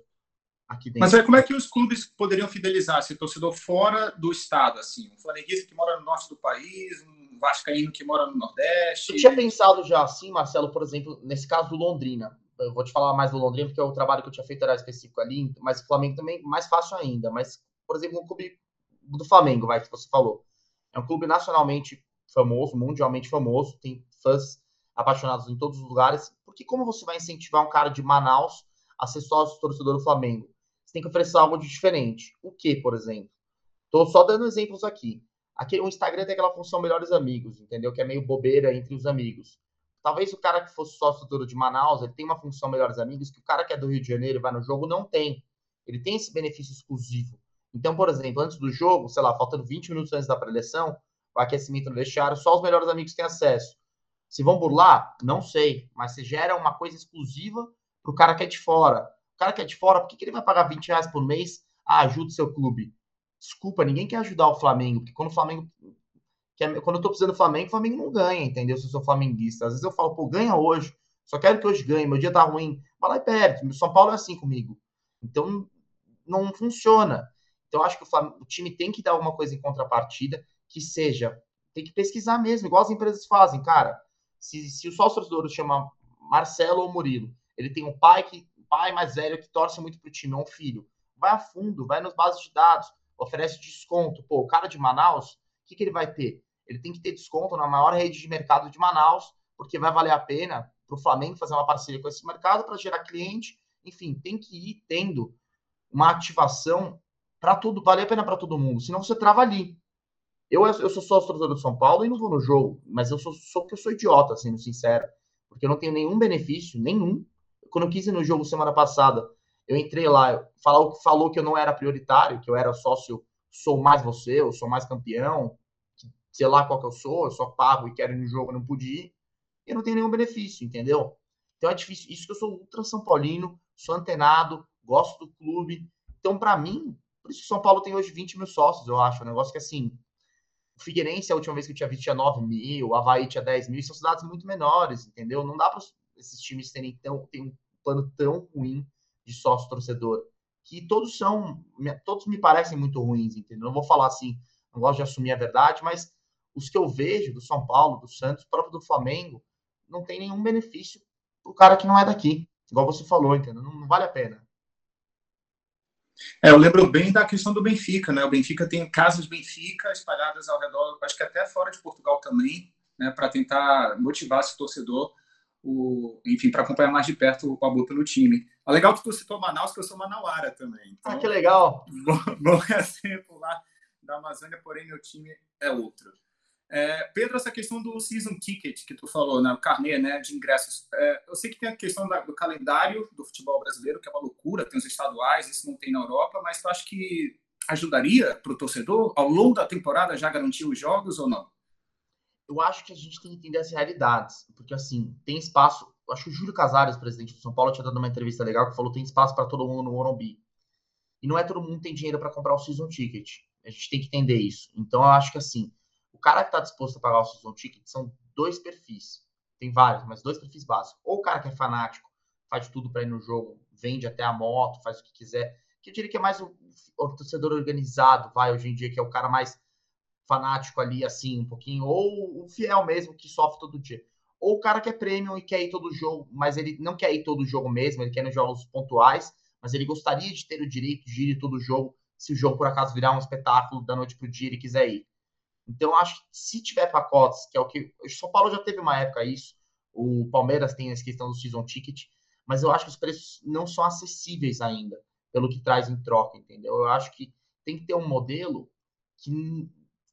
Aqui dentro. Mas aí, como é que os clubes poderiam fidelizar esse torcedor fora do estado, assim, um flamenguista que mora no norte do país, um vascaíno que mora no nordeste? Eu tinha pensado já assim, Marcelo, por exemplo, nesse caso do Londrina eu vou te falar mais do Londrina, porque o trabalho que eu tinha feito era específico ali, mas o Flamengo também mais fácil ainda. Mas, por exemplo, o clube do Flamengo, vai, que você falou. É um clube nacionalmente famoso, mundialmente famoso, tem fãs apaixonados em todos os lugares. Porque como você vai incentivar um cara de Manaus a ser sócio torcedor do Flamengo? Você tem que oferecer algo de diferente. O que, por exemplo? Tô só dando exemplos aqui. Aqui o Instagram tem aquela função melhores amigos, entendeu? Que é meio bobeira entre os amigos. Talvez o cara que fosse sócio do de Manaus, ele tem uma função melhores amigos que o cara que é do Rio de Janeiro e vai no jogo não tem. Ele tem esse benefício exclusivo. Então, por exemplo, antes do jogo, sei lá, faltando 20 minutos antes da preleção, o aquecimento no vestiário, só os melhores amigos têm acesso. Se vão burlar, não sei, mas se gera uma coisa exclusiva para o cara que é de fora. O cara que é de fora, por que, que ele vai pagar 20 reais por mês? Ah, ajuda o seu clube. Desculpa, ninguém quer ajudar o Flamengo, porque quando o Flamengo. Quando eu tô precisando do Flamengo, o Flamengo não ganha, entendeu? Se eu sou flamenguista. Às vezes eu falo, pô, ganha hoje. Só quero que hoje ganhe, meu dia tá ruim. Vai lá e perde. O São Paulo é assim comigo. Então, não funciona. Então, acho que o, o, time tem que dar alguma coisa em contrapartida que seja. Tem que pesquisar mesmo, igual as empresas fazem, cara. Se, se o sócio torcedor chama Marcelo ou Murilo, ele tem um pai que pai mais velho que torce muito pro time, é um filho. Vai a fundo, vai nas bases de dados, oferece desconto. Pô, o cara de Manaus, o que, que ele vai ter? Ele tem que ter desconto na maior rede de mercado de Manaus, porque vai valer a pena para o Flamengo fazer uma parceria com esse mercado para gerar cliente. Enfim, tem que ir tendo uma ativação para tudo, vale a pena para todo mundo, senão você trava ali. Eu, eu sou sócio torcedor do São Paulo e não vou no jogo, mas eu sou só porque eu sou idiota, sendo sincero, porque eu não tenho nenhum benefício, nenhum. Quando eu quis ir no jogo semana passada, eu entrei lá, falou, falou que eu não era prioritário, que eu era sócio, sou mais você, eu sou mais campeão, sei lá qual que eu sou, eu só pago e quero ir no jogo, não pude ir, e eu não tenho nenhum benefício, entendeu? Então é difícil. Isso que eu sou ultra São Paulino, sou antenado, gosto do clube. Então, para mim, por isso que São Paulo tem hoje 20 mil sócios, eu acho. Um negócio que, assim, Figueirense, a última vez que eu tinha visto, tinha 9 mil, Havaí tinha 10 mil, são cidades muito menores, entendeu? Não dá para esses times terem tão, ter um plano tão ruim de sócio torcedor, que todos são, todos me parecem muito ruins, entendeu? Não vou falar assim, não gosto de assumir a verdade, mas os que eu vejo do São Paulo, do Santos, próprio do Flamengo, não tem nenhum benefício pro cara que não é daqui, igual você falou, entendeu? Não, não vale a pena. É, eu lembro bem da questão do Benfica, né? O Benfica tem casas Benfica espalhadas ao redor, acho que até fora de Portugal também, né? Para tentar motivar esse torcedor, o, enfim, para acompanhar mais de perto o amor pelo time. É legal que tu citou Manaus, que eu sou manauara também. Então, ah, que legal! Bom, bom exemplo lá da Amazônia, porém meu time é outro. É, Pedro, essa questão do season ticket que tu falou, né, o carnê né, de ingressos, é, eu sei que tem a questão da, do calendário do futebol brasileiro, que é uma loucura, tem os estaduais, isso não tem na Europa, mas tu acha que ajudaria para o torcedor ao longo da temporada já garantir os jogos ou não? Eu acho que a gente tem que entender as realidades, porque assim, tem espaço. Acho que o Júlio Casares, presidente do São Paulo, tinha dado uma entrevista legal que falou tem espaço para todo mundo no Morumbi. E não é todo mundo tem dinheiro para comprar o season ticket. A gente tem que entender isso. Então eu acho que assim, cara que está disposto a pagar o season ticket são dois perfis. Tem vários, mas dois perfis básicos. Ou o cara que é fanático, faz tudo para ir no jogo, vende até a moto, faz o que quiser. Que eu diria que é mais o, o torcedor organizado, vai, hoje em dia, que é o cara mais fanático ali, assim, um pouquinho. Ou o fiel mesmo, que sofre todo dia. Ou o cara que é premium e quer ir todo jogo, mas ele não quer ir todo jogo mesmo, ele quer ir nos jogos pontuais, mas ele gostaria de ter o direito de ir todo jogo, se o jogo por acaso virar um espetáculo da noite pro dia ele quiser ir. Então, acho que se tiver pacotes, que é o que. O São Paulo já teve uma época isso, o Palmeiras tem essa questão do season ticket, mas eu acho que os preços não são acessíveis ainda, pelo que traz em troca, entendeu? Eu acho que tem que ter um modelo que,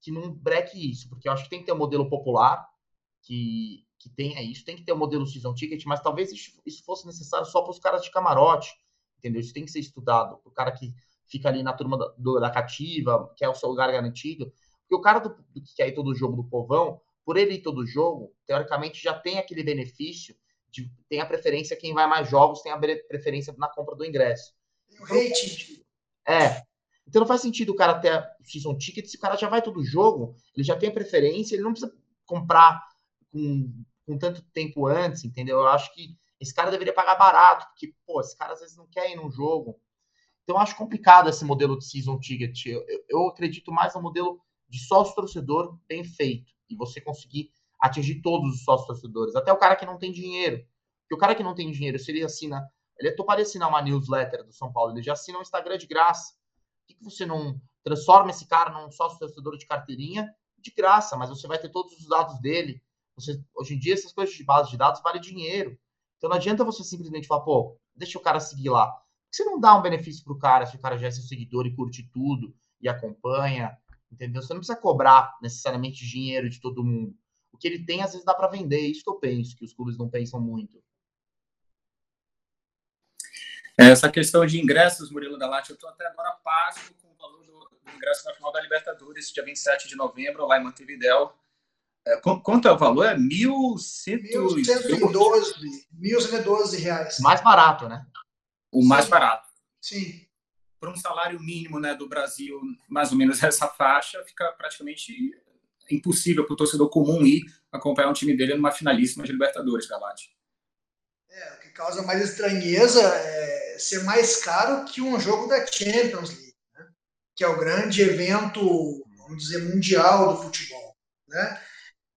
que não breque isso, porque eu acho que tem que ter um modelo popular que, que tenha isso, tem que ter um modelo season ticket, mas talvez isso, isso fosse necessário só para os caras de camarote, entendeu? Isso tem que ser estudado, o cara que fica ali na turma da, do, da cativa, que é o seu lugar garantido, porque o cara do, do que quer ir todo jogo do povão, por ele ir todo jogo, teoricamente já tem aquele benefício de tem a preferência quem vai mais jogos, tem a preferência na compra do ingresso. O rating. É. Então não faz sentido o cara ter season ticket se o cara já vai todo jogo, ele já tem a preferência, ele não precisa comprar com, com tanto tempo antes, entendeu? Eu acho que esse cara deveria pagar barato, porque, pô, esse cara às vezes não quer ir num jogo. Então acho complicado esse modelo de season ticket. Eu, eu, eu acredito mais no modelo de sócio torcedor bem feito e você conseguir atingir todos os sócios torcedores, até o cara que não tem dinheiro. Porque o cara que não tem dinheiro, se ele assina, ele é toparia assinar uma newsletter do São Paulo, ele já assina um Instagram de graça. Que, que você não transforma esse cara num sócio torcedor de carteirinha de graça, mas você vai ter todos os dados dele. Você, hoje em dia, essas coisas de base de dados valem dinheiro. Então não adianta você simplesmente falar, pô, deixa o cara seguir lá. Você não dá um benefício pro cara se o cara já é seu seguidor e curte tudo? e acompanha, entendeu? Você não precisa cobrar necessariamente dinheiro de todo mundo. O que ele tem, às vezes, dá para vender. É isso que eu penso, que os clubes não pensam muito. Essa questão de ingressos, Murilo da Lati, eu estou até agora pasmo com o valor do, do, ingresso na final da Libertadores, dia 27 de novembro, lá em Montevideo. É, quanto é o valor? É 1.112 reais. Mais barato, né? O mais Sim. barato. Sim. Por um salário mínimo né, do Brasil, mais ou menos essa faixa, fica praticamente impossível para o torcedor comum ir acompanhar um time dele numa finalíssima de Libertadores, Galati. É, causa mais estranheza é ser mais caro que um jogo da Champions League, né? que é o grande evento, vamos dizer, mundial do futebol. Né?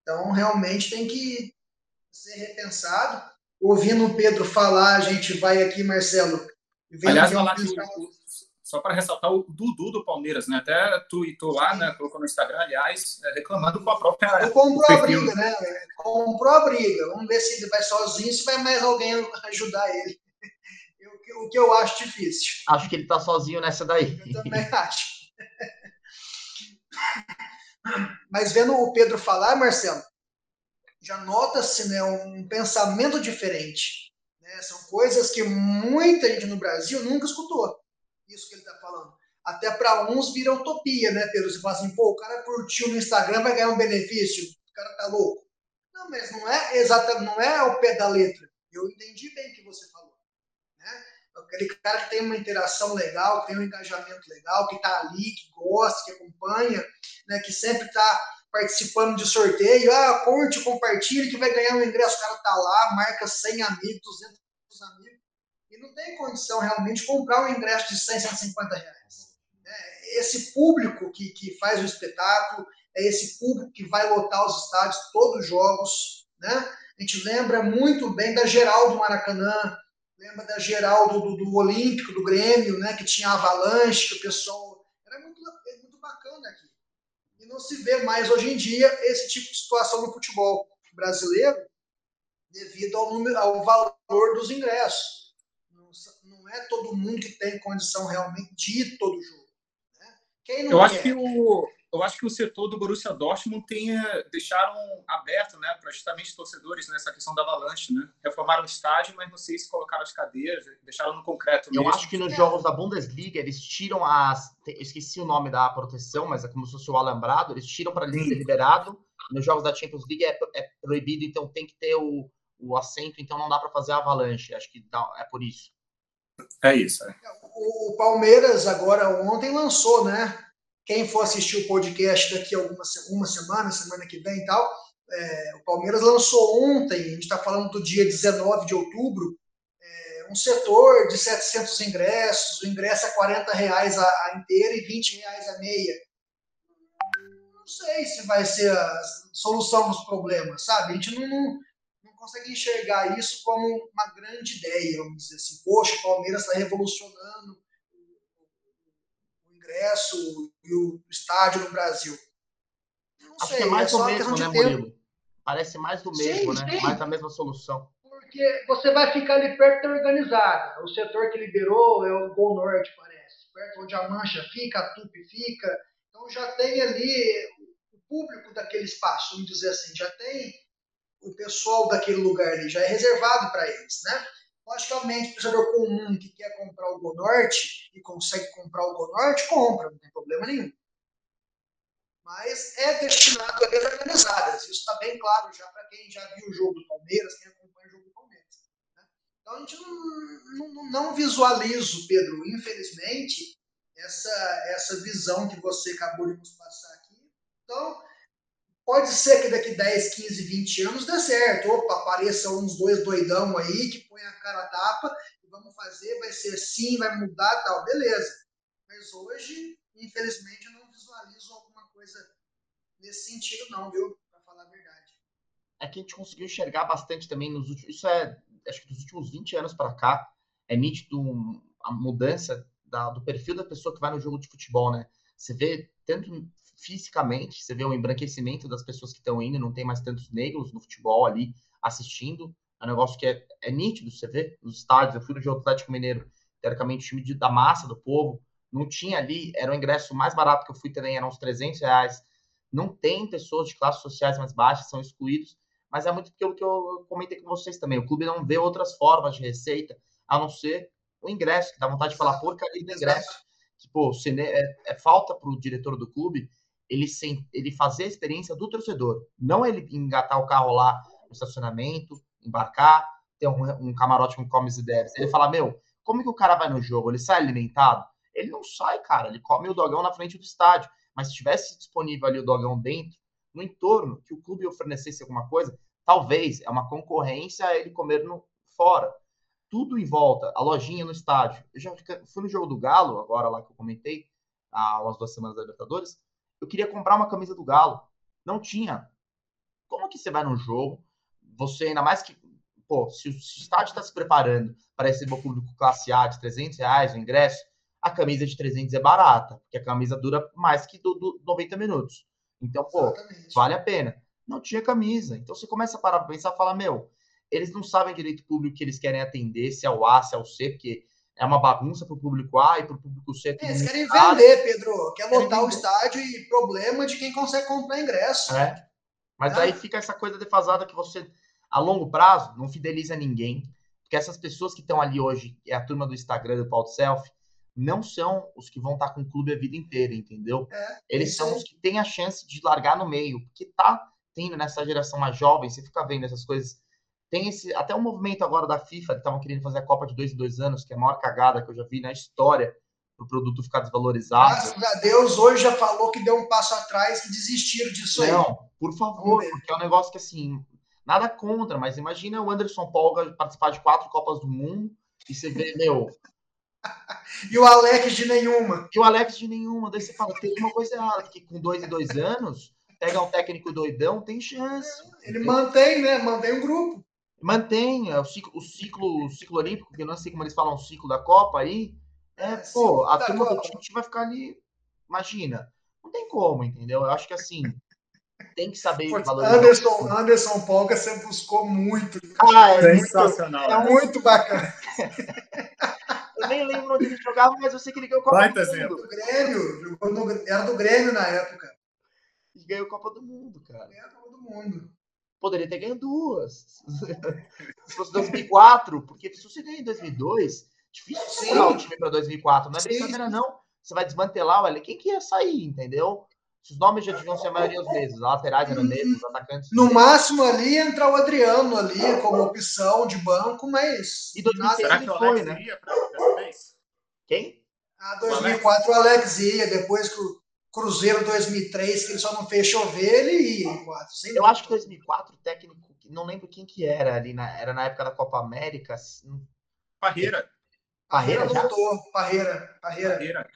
Então, realmente tem que ser repensado. Ouvindo o Pedro falar, a gente vai aqui, Marcelo. Aliás, Galati, só para ressaltar o Dudu do Palmeiras, né? Até tu e tu lá, né? Colocou no Instagram, aliás, é, reclamando com a própria. Ele comprou a briga, né? Comprou a briga. Vamos ver se ele vai sozinho, se vai mais alguém ajudar ele. o que eu acho difícil. Acho que ele tá sozinho nessa daí. Eu também acho. Mas vendo o Pedro falar, Marcelo, já nota-se né, um pensamento diferente. Né? São coisas que muita gente no Brasil nunca escutou isso que ele está falando. Até para uns vira utopia, né, Pedro? Você fala assim, pô, o cara curtiu no Instagram, vai ganhar um benefício, o cara tá louco. Não, mas não é exatamente, não é ao pé da letra. Eu entendi bem o que você falou. Né? Aquele cara que tem uma interação legal, que tem um engajamento legal, que está ali, que gosta, que acompanha, né, que sempre está participando de sorteio, ah, curte, compartilhe, que vai ganhar um ingresso, o cara tá lá, marca 100 amigos, 200 amigos, não tem condição realmente de comprar um ingresso de 100, 150 reais. É esse público que, que faz o espetáculo, é esse público que vai lotar os estádios, todos os jogos. Né? A gente lembra muito bem da geral do Maracanã, lembra da geral do, do, Olímpico, do Grêmio, né? que tinha avalanche, que o pessoal. Era muito, muito bacana aqui. E não se vê mais hoje em dia esse tipo de situação no futebol brasileiro devido ao, número, ao valor dos ingressos não é todo mundo que tem condição realmente de ir todo jogo. Né? Quem não eu, acho que o, eu acho que o setor do Borussia Dortmund tem, deixaram aberto né, para justamente torcedores nessa questão da avalanche. Né? Reformaram o estádio, mas não sei se colocaram as cadeiras, deixaram no concreto. Mesmo. Eu acho que nos jogos da Bundesliga eles tiram as. esqueci o nome da proteção, mas é como se fosse o alambrado, eles tiram para ser liberado. Nos jogos da Champions League é, é proibido, então tem que ter o, o assento, então não dá para fazer a avalanche. Acho que dá, é por isso. É isso. É. O Palmeiras agora ontem lançou, né? Quem for assistir o podcast daqui a alguma uma semana, semana que vem e tal, é, o Palmeiras lançou ontem, a gente está falando do dia 19 de outubro, é, um setor de 700 ingressos, o ingresso é 40 reais a, a inteira e 20 reais a meia. Não sei se vai ser a solução dos problemas, sabe? A gente não, não consegue enxergar isso como uma grande ideia, vamos dizer assim. Poxa, o Palmeiras está revolucionando o ingresso e o estádio no Brasil. Não Acho sei, que é mais é do mesmo, né, Murilo? Parece mais do mesmo, sim, né? Sim. Mais da mesma solução. Porque você vai ficar ali perto da organizada. O setor que liberou é o Gol Norte, parece. Perto onde a Mancha fica, a Tupi fica. Então já tem ali o público daquele espaço, vamos dizer assim. Já tem o pessoal daquele lugar ali, já é reservado para eles, né? Logicamente, o torcedor comum que quer comprar o Go Norte e consegue comprar o Go Norte, compra, não tem problema nenhum. Mas é destinado a desorganizadas. Isso está bem claro já para quem já viu o jogo do Palmeiras, quem acompanha o jogo do Palmeiras. Né? Então a gente não, não, não visualizo, Pedro, infelizmente, essa, essa visão que você acabou de nos passar aqui. Então, Pode ser que daqui 10, 15, 20 anos dê certo. Opa, apareçam uns dois doidão aí que põe a cara a tapa e vamos fazer, vai ser assim, vai mudar tal, beleza. Mas hoje, infelizmente, eu não visualizo alguma coisa nesse sentido, não, viu? Para falar a verdade. É que a gente conseguiu enxergar bastante também nos últimos. Isso é, acho que dos últimos 20 anos para cá, é nítido a mudança da, do perfil da pessoa que vai no jogo de futebol, né? Você vê tanto fisicamente, você vê o embranquecimento das pessoas que estão indo, não tem mais tantos negros no futebol ali assistindo. É um negócio que é, é nítido, você vê nos estádios. Eu fui no jogo Atlético Mineiro, teoricamente, time de, da massa do povo. Não tinha ali, era o ingresso mais barato que eu fui também, eram uns 300 reais. Não tem pessoas de classes sociais mais baixas, são excluídos, mas é muito aquilo que eu comentei com vocês também. O clube não vê outras formas de receita, a não ser o ingresso, que dá vontade de falar porcaria do ingresso. Que, pô, é, é falta para o diretor do clube ele, sem, ele fazer a experiência do torcedor, não ele engatar o carro lá no estacionamento, embarcar, ter um, um camarote com comes e bebes. Ele fala, meu, como que o cara vai no jogo? Ele sai alimentado? Ele não sai, cara. Ele come o dogão na frente do estádio. Mas se tivesse disponível ali o dogão dentro, no entorno, que o clube oferecesse alguma coisa, talvez é uma concorrência ele comer no, fora. Tudo em volta, a lojinha no estádio. Eu já fui no jogo do Galo, agora lá que eu comentei, há umas duas semanas da Libertadores. Eu queria comprar uma camisa do Galo. Não tinha. Como que você vai no jogo? Você, ainda mais que pô, se o estádio está se preparando para receber o público classe A de 300 reais o ingresso, a camisa de 300 é barata, porque a camisa dura mais que do, do 90 minutos. Então, pô, Exatamente. vale a pena. Não tinha camisa. Então você começa a parar para pensar e falar, meu, eles não sabem direito público que eles querem atender, se é o A, se é o C, porque é uma bagunça para o público A e para o público C. É, eles querem vender, Pedro. Quer lotar o estádio e problema de quem consegue comprar ingresso. É. Mas é. aí fica essa coisa defasada que você a longo prazo, não fideliza ninguém, porque essas pessoas que estão ali hoje, é a turma do Instagram do Paulo Self, não são os que vão estar com o clube a vida inteira, entendeu? É, Eles são os que têm a chance de largar no meio, porque tá tendo nessa geração mais jovem, você fica vendo essas coisas. Tem esse até um movimento agora da FIFA, que estavam querendo fazer a Copa de dois em dois anos, que é a maior cagada que eu já vi na história, para o produto ficar desvalorizado. Graças a Deus, hoje já falou que deu um passo atrás e desistiram disso aí. Não, por favor, porque é um negócio que assim, Nada contra, mas imagina o Anderson Polga participar de quatro Copas do Mundo e você vê, meu. e o Alex de nenhuma. E o Alex de nenhuma. Daí você fala, tem uma coisa errada, que com dois e dois anos, pegar um técnico doidão, tem chance. Ele mantém, né? Mantém o grupo. Mantém é, o ciclo, o ciclo, o ciclo olímpico, que eu não sei como eles falam, o ciclo da Copa aí. É, é pô, a turma do Tite vai ficar ali. Imagina. Não tem como, entendeu? Eu acho que assim, tem que saber valorizar. Anderson, Anderson Polga, você buscou muito. Ah, é sensacional. Muito, é muito bacana. eu nem lembro onde ele jogava, mas eu sei que ele ganhou Copa Vai, do Mundo. Do Grêmio, era do Grêmio na época. E ganhou Copa do Mundo, cara. Ganhou a Copa do Mundo. Poderia ter ganho duas. se fosse 2004, porque se você ganha em 2002, difícil segurar o time para 2004. Não é brincadeira, não. Você vai desmantelar, olha, quem que ia sair, entendeu? Os nomes já deviam ser a maioria os mesmos, os laterais eram mesmos, os atacantes. No máximo ali entrar o Adriano ali como opção de banco, mas. E 2006 Será que o Alex foi, né? Quem? Ah, 2004 o Alex ia, depois que o Cruzeiro 2003, que ele só não fez chover, ele ia em 4. Eu acho que 2004 o técnico, não lembro quem que era ali, na, era na época da Copa América. Parreira. Parreira, Parreira voltou, Parreira, Parreira. Parreira.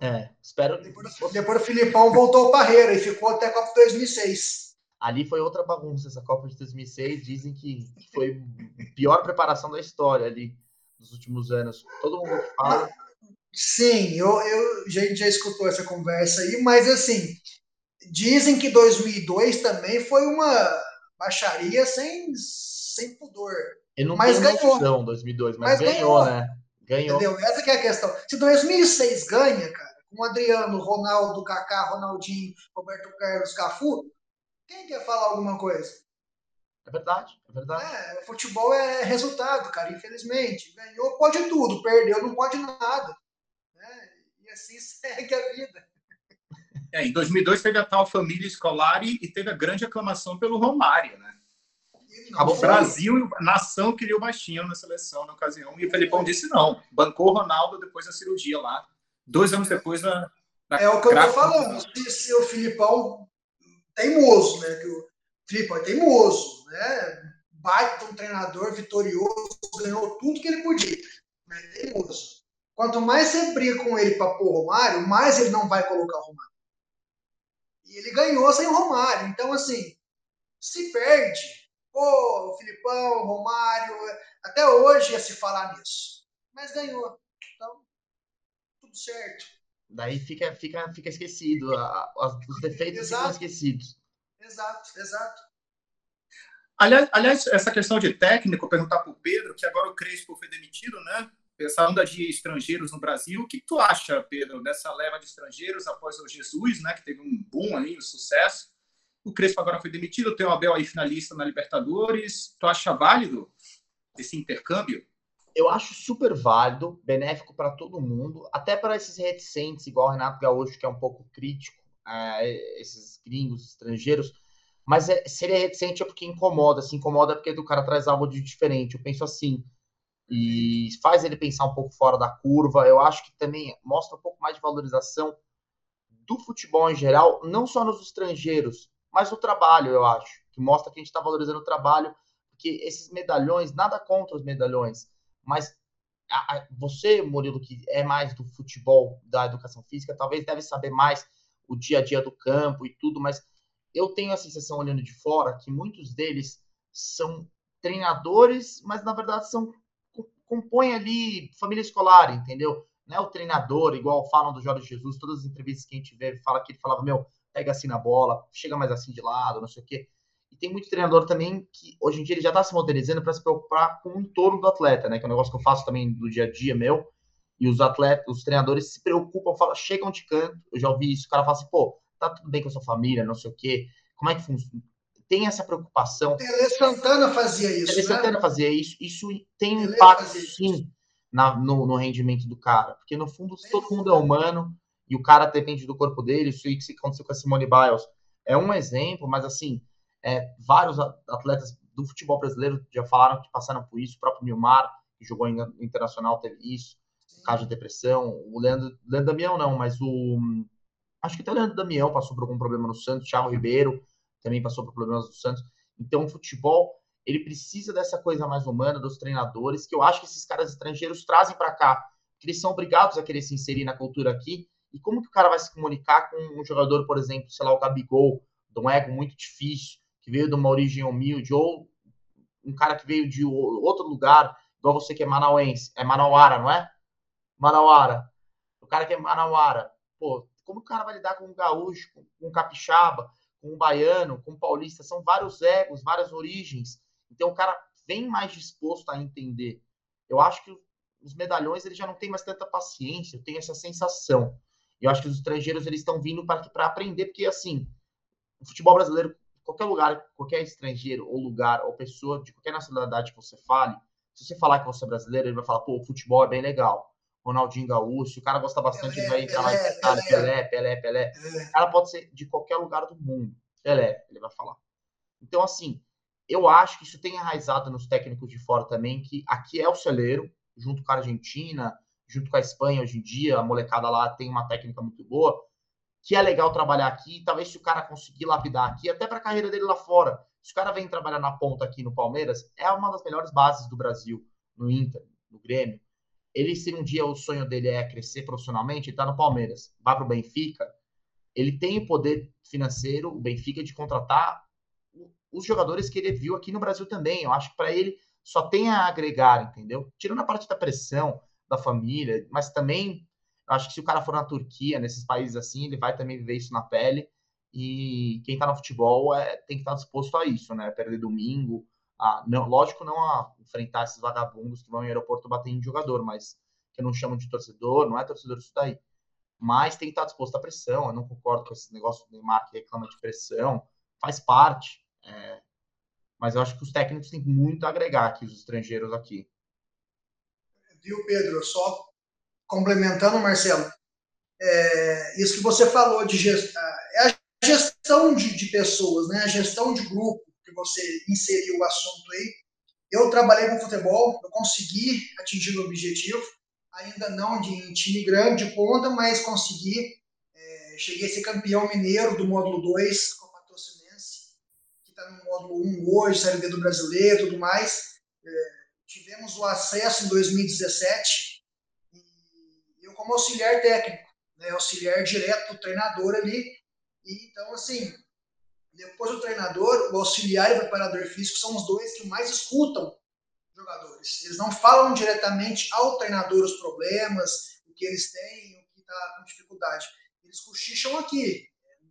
É, espero. Depois, depois o Filipão voltou ao Parreira e ficou até a Copa 2006. Ali foi outra bagunça, essa Copa de 2006. Dizem que foi a pior preparação da história ali nos últimos anos. Todo mundo fala. Sim, eu, eu, a gente já escutou essa conversa aí, mas assim, dizem que 2002 também foi uma baixaria sem, sem pudor. Eu não mas ganhou. Noção, 2002, mas, mas ganhou, ganhou, né? Ganhou. Entendeu? Essa que é a questão. Se 2006 ganha, cara, com Adriano, Ronaldo, Kaká, Ronaldinho, Roberto Carlos, Cafu, quem quer falar alguma coisa? É verdade, é verdade. É, futebol é resultado, cara, infelizmente. Ganhou, pode tudo, perdeu, não pode nada. E assim segue a vida. É, em 2002 teve a tal família escolar e teve a grande aclamação pelo Romário, né? O Brasil, nação, queria o baixinho na seleção na ocasião. E o Felipão disse não. Bancou o Ronaldo depois da cirurgia lá. Dois anos depois da. da é o que eu tô falando. Se, se o Filipão teimoso, né? Que o Filipão é teimoso, né? Baita um treinador vitorioso, ganhou tudo que ele podia. Né? Teimoso. Quanto mais você briga com ele para pôr o Romário, mais ele não vai colocar o Romário. E ele ganhou sem o Romário. Então, assim, se perde. Pô, o Filipão, o Romário, até hoje ia se falar nisso. Mas ganhou tudo certo. Daí fica, fica, fica esquecido, os defeitos exato. ficam esquecidos. Exato, exato. Aliás, aliás, essa questão de técnico, perguntar para o Pedro, que agora o Crespo foi demitido, né? Essa onda de estrangeiros no Brasil. O que tu acha, Pedro, dessa leva de estrangeiros após o Jesus, né, que teve um boom ali, um sucesso? O Crespo agora foi demitido, tem o Abel aí finalista na Libertadores. Tu acha válido esse intercâmbio? Eu acho super válido, benéfico para todo mundo, até para esses reticentes, igual o Renato Gaúcho, que é um pouco crítico, é, esses gringos estrangeiros. Mas é, seria reticente é porque incomoda, se incomoda porque o cara traz algo de diferente. Eu penso assim, e faz ele pensar um pouco fora da curva. Eu acho que também mostra um pouco mais de valorização do futebol em geral, não só nos estrangeiros, mas no trabalho, eu acho, que mostra que a gente está valorizando o trabalho, porque esses medalhões, nada contra os medalhões, mas a, a, você, Murilo, que é mais do futebol, da educação física, talvez deve saber mais o dia a dia do campo e tudo, mas eu tenho a sensação, olhando de fora, que muitos deles são treinadores, mas na verdade são compõe ali família escolar, entendeu? Não é o treinador, igual falam do Jorge Jesus, todas as entrevistas que a gente vê, fala que ele falava, meu, pega assim na bola, chega mais assim de lado, não sei o quê. E tem muito treinador também que hoje em dia ele já está se modernizando para se preocupar com o entorno do atleta, né? Que é um negócio que eu faço também do dia a dia meu. E os atletas, os treinadores se preocupam, falam, chegam de canto. Eu já ouvi isso, o cara fala assim, pô, tá tudo bem com a sua família, não sei o quê. Como é que funciona? Tem essa preocupação. Tele Santana fazia isso. Tele né? Santana fazia isso. Isso tem um impacto, sim, na, no, no, rendimento do cara. Porque, no fundo, todo mundo é humano e o cara depende do corpo dele. Isso que aconteceu com a Simone Biles é um exemplo, mas, assim, é, vários atletas do futebol brasileiro já falaram que passaram por isso. O próprio Nilmar, que jogou em internacional, teve isso. Sim. Caso de depressão. O Leandro, Leandro Damião não, mas o... Acho que até o Leandro Damião passou por algum problema no Santos. Thiago Ribeiro também passou por problemas do Santos. Então, o futebol, ele precisa dessa coisa mais humana dos treinadores, que eu acho que esses caras estrangeiros trazem para cá, que eles são obrigados a querer se inserir na cultura aqui. E como que o cara vai se comunicar com um jogador, por exemplo, sei lá, o Gabigol, de um ego muito difícil, que veio de uma origem humilde, ou um cara que veio de outro lugar, igual você que é manauense, é manauara, não é? Manauara. O cara que é manauara, pô, como o cara vai lidar com um gaúcho, com um capixaba? Com o baiano, com o paulista, são vários egos, várias origens. Então o cara vem mais disposto a entender. Eu acho que os medalhões eles já não têm mais tanta paciência, eu tenho essa sensação. Eu acho que os estrangeiros eles estão vindo para aprender, porque assim, o futebol brasileiro, qualquer lugar, qualquer estrangeiro ou lugar ou pessoa de qualquer nacionalidade que você fale, se você falar que você é brasileiro, ele vai falar, pô, o futebol é bem legal. Ronaldinho Gaúcho, o cara gosta bastante Pelé, de vai entrar Pelé, Pelé, Pelé, Pelé, Pelé. É. O cara pode ser de qualquer lugar do mundo. Pelé, ele vai falar. Então, assim, eu acho que isso tem enraizado nos técnicos de fora também, que aqui é o celeiro, junto com a Argentina, junto com a Espanha hoje em dia, a molecada lá tem uma técnica muito boa, que é legal trabalhar aqui, talvez se o cara conseguir lapidar aqui, até para a carreira dele lá fora. Se o cara vem trabalhar na ponta aqui no Palmeiras, é uma das melhores bases do Brasil, no Inter, no Grêmio ele, se um dia o sonho dele é crescer profissionalmente, ele tá no Palmeiras, vai para o Benfica, ele tem o poder financeiro, o Benfica, de contratar os jogadores que ele viu aqui no Brasil também. Eu acho que para ele só tem a agregar, entendeu? Tirando a parte da pressão da família, mas também acho que se o cara for na Turquia, nesses países assim, ele vai também viver isso na pele. E quem tá no futebol é, tem que estar tá disposto a isso, né? Perder domingo, a, não, lógico, não a enfrentar esses vagabundos que vão em aeroporto bater em jogador, mas que não chamo de torcedor, não é torcedor isso daí. Mas tem que estar disposto à pressão. Eu não concordo com esse negócio do Neymar que reclama de pressão, faz parte. É, mas eu acho que os técnicos têm muito a agregar aqui, os estrangeiros aqui. Viu, Pedro? Só complementando, Marcelo, é, isso que você falou de gestão, é a gestão de, de pessoas, né? a gestão de grupo você inseriu o assunto aí. Eu trabalhei com futebol, eu consegui atingir o objetivo, ainda não de em time grande de ponta, mas consegui. É, cheguei a ser campeão mineiro do módulo 2 com a Patrocinense, que está no módulo 1 hoje, Série B do Brasileiro e tudo mais. É, tivemos o acesso em 2017 e eu como auxiliar técnico, né, auxiliar direto do treinador ali. E, então, assim, depois o treinador, o auxiliar e o preparador físico são os dois que mais escutam jogadores. Eles não falam diretamente ao treinador os problemas, o que eles têm, o que está com dificuldade. Eles cochicham aqui,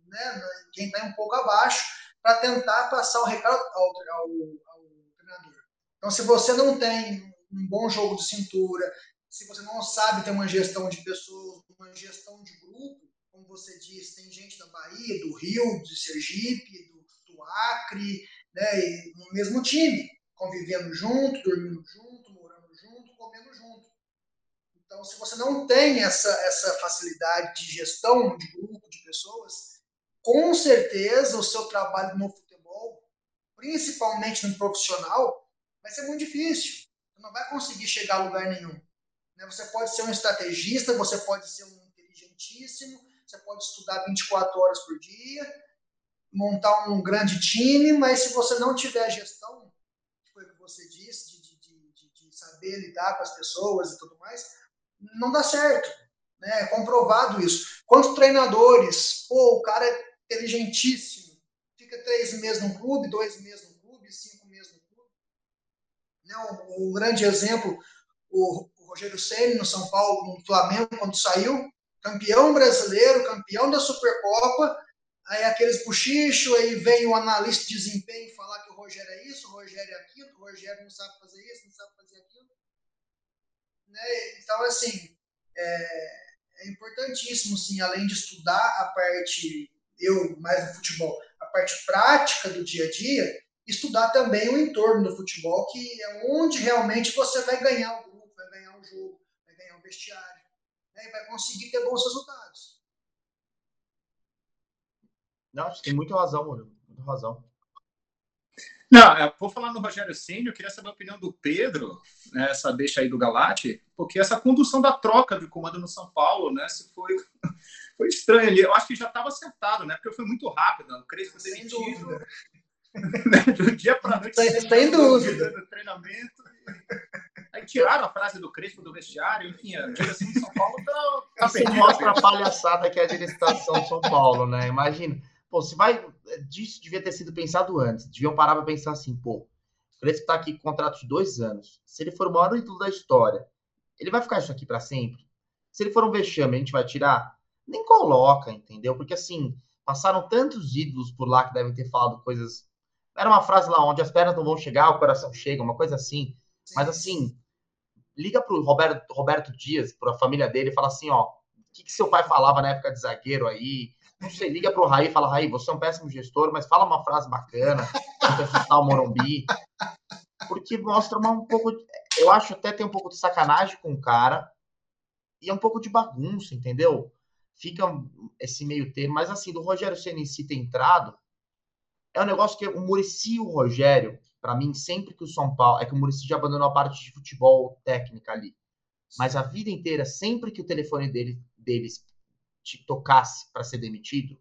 né, quem está um pouco abaixo, para tentar passar o recado ao, ao, ao, treinador. Então, se você não tem um bom jogo de cintura, se você não sabe ter uma gestão de pessoas, uma gestão de grupo, como você disse, tem gente da Bahia, do Rio, de Sergipe, do, do Acre, né, e no mesmo time, convivendo junto, dormindo junto, morando junto, comendo junto. Então, se você não tem essa, essa facilidade de gestão de grupo, de pessoas, com certeza o seu trabalho no futebol, principalmente no profissional, vai ser muito difícil. Você não vai conseguir chegar a lugar nenhum. Né? Você pode ser um estrategista, você pode ser um inteligentíssimo, você pode estudar 24 horas por dia, montar um grande time, mas se você não tiver gestão, que foi o que você disse, de, de, de, de saber lidar com as pessoas e tudo mais, não dá certo. Né? É comprovado isso. Quantos treinadores, pô, o cara é inteligentíssimo, fica três meses no clube, dois meses no clube, cinco meses no clube. Né? Um, um grande exemplo, o, o Rogério Ceni no São Paulo, no Flamengo, quando saiu, campeão brasileiro, campeão da Supercopa, aí aqueles buchichos, aí vem o analista de desempenho falar que o Rogério é isso, o Rogério é aquilo, o Rogério não sabe fazer isso, não sabe fazer aquilo. Né? Então, assim, é, é importantíssimo, sim, além de estudar a parte, eu mais do futebol, a parte prática do dia a dia, estudar também o entorno do futebol, que é onde realmente você vai ganhar o grupo, vai ganhar o jogo, vai ganhar o vestiário, né? e vai conseguir ter bons resultados. Não, você tem muita razão, Murilo, muita razão. Não, é, vou falar no Rogério Ceni, eu queria saber a opinião do Pedro, né, essa deixa aí do Galate, porque essa condução da troca de comando no São Paulo, né, se foi, foi estranho ali. Eu acho que já estava acertado, né, porque foi muito rápido. O Crespo foi demitido. Né, do dia para noite. Sem, sem dúvida. Do treinamento. Aí tiraram a frase do Crespo do vestiário, enfim, a direção de São Paulo tá, tá Isso mostra a palhaçada que é a administração de São Paulo, né? Imagina Pô, se vai. Disso devia ter sido pensado antes. Deviam parar para pensar assim, pô, o Crespo tá aqui com contrato de dois anos. Se ele for o maior ídolo da história, ele vai ficar isso aqui para sempre? Se ele for um vexame, a gente vai tirar? Nem coloca, entendeu? Porque assim, passaram tantos ídolos por lá que devem ter falado coisas. Era uma frase lá onde as pernas não vão chegar, o coração chega, uma coisa assim. Sim. Mas assim, liga pro Roberto, Roberto Dias, para a família dele, e fala assim, ó, o que, que seu pai falava na época de zagueiro aí? não sei, liga pro Raí e fala, Raí, você é um péssimo gestor, mas fala uma frase bacana, para assustar o Morumbi. Porque mostra uma, um pouco. Eu acho até tem um pouco de sacanagem com o cara e é um pouco de bagunça, entendeu? Fica esse meio termo, mas assim, do Rogério Senna em si ter entrado, é um negócio que o Murici e o Rogério, para mim, sempre que o São Paulo. É que o Murici já abandonou a parte de futebol técnica ali. Mas a vida inteira, sempre que o telefone dele, deles te tocasse para ser demitido,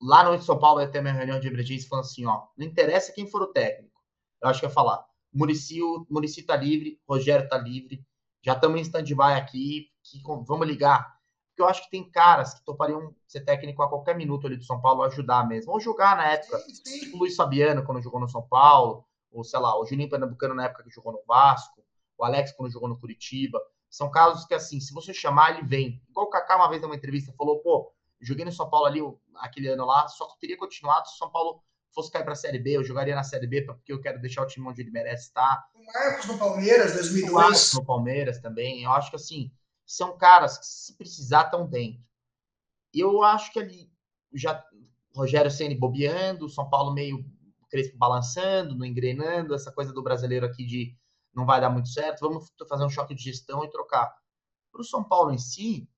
lá no São Paulo ia ter uma reunião de emergência falando assim, ó, não interessa quem for o técnico. Eu acho que ia falar, Murici, tá livre, Rogério tá livre, já estamos em stand-by aqui, que, vamos ligar. Porque eu acho que tem caras que topariam ser técnico a qualquer minuto ali do São Paulo, ajudar mesmo. Ou jogar na época, sim, sim. tipo o Luiz Fabiano, quando jogou no São Paulo, ou sei lá, o Juninho Pernambucano na época que jogou no Vasco, o Alex quando jogou no Curitiba. São casos que, assim, se você chamar, ele vem. Igual o Kaká uma vez numa entrevista falou, pô, joguei no São Paulo ali aquele ano lá, só que teria continuado se o São Paulo fosse cair para a Série B, eu jogaria na Série B porque eu quero deixar o time onde ele merece estar. O Marcos no Palmeiras, 2002. O Marcos no Palmeiras também. Eu acho que, assim, são caras que, se precisar, estão dentro. Eu acho que ali, já Rogério Ceni bobeando, São Paulo meio Crespo balançando, não engrenando, essa coisa do brasileiro aqui de não vai dar muito certo, vamos fazer um choque de gestão e trocar. Para o São Paulo em si,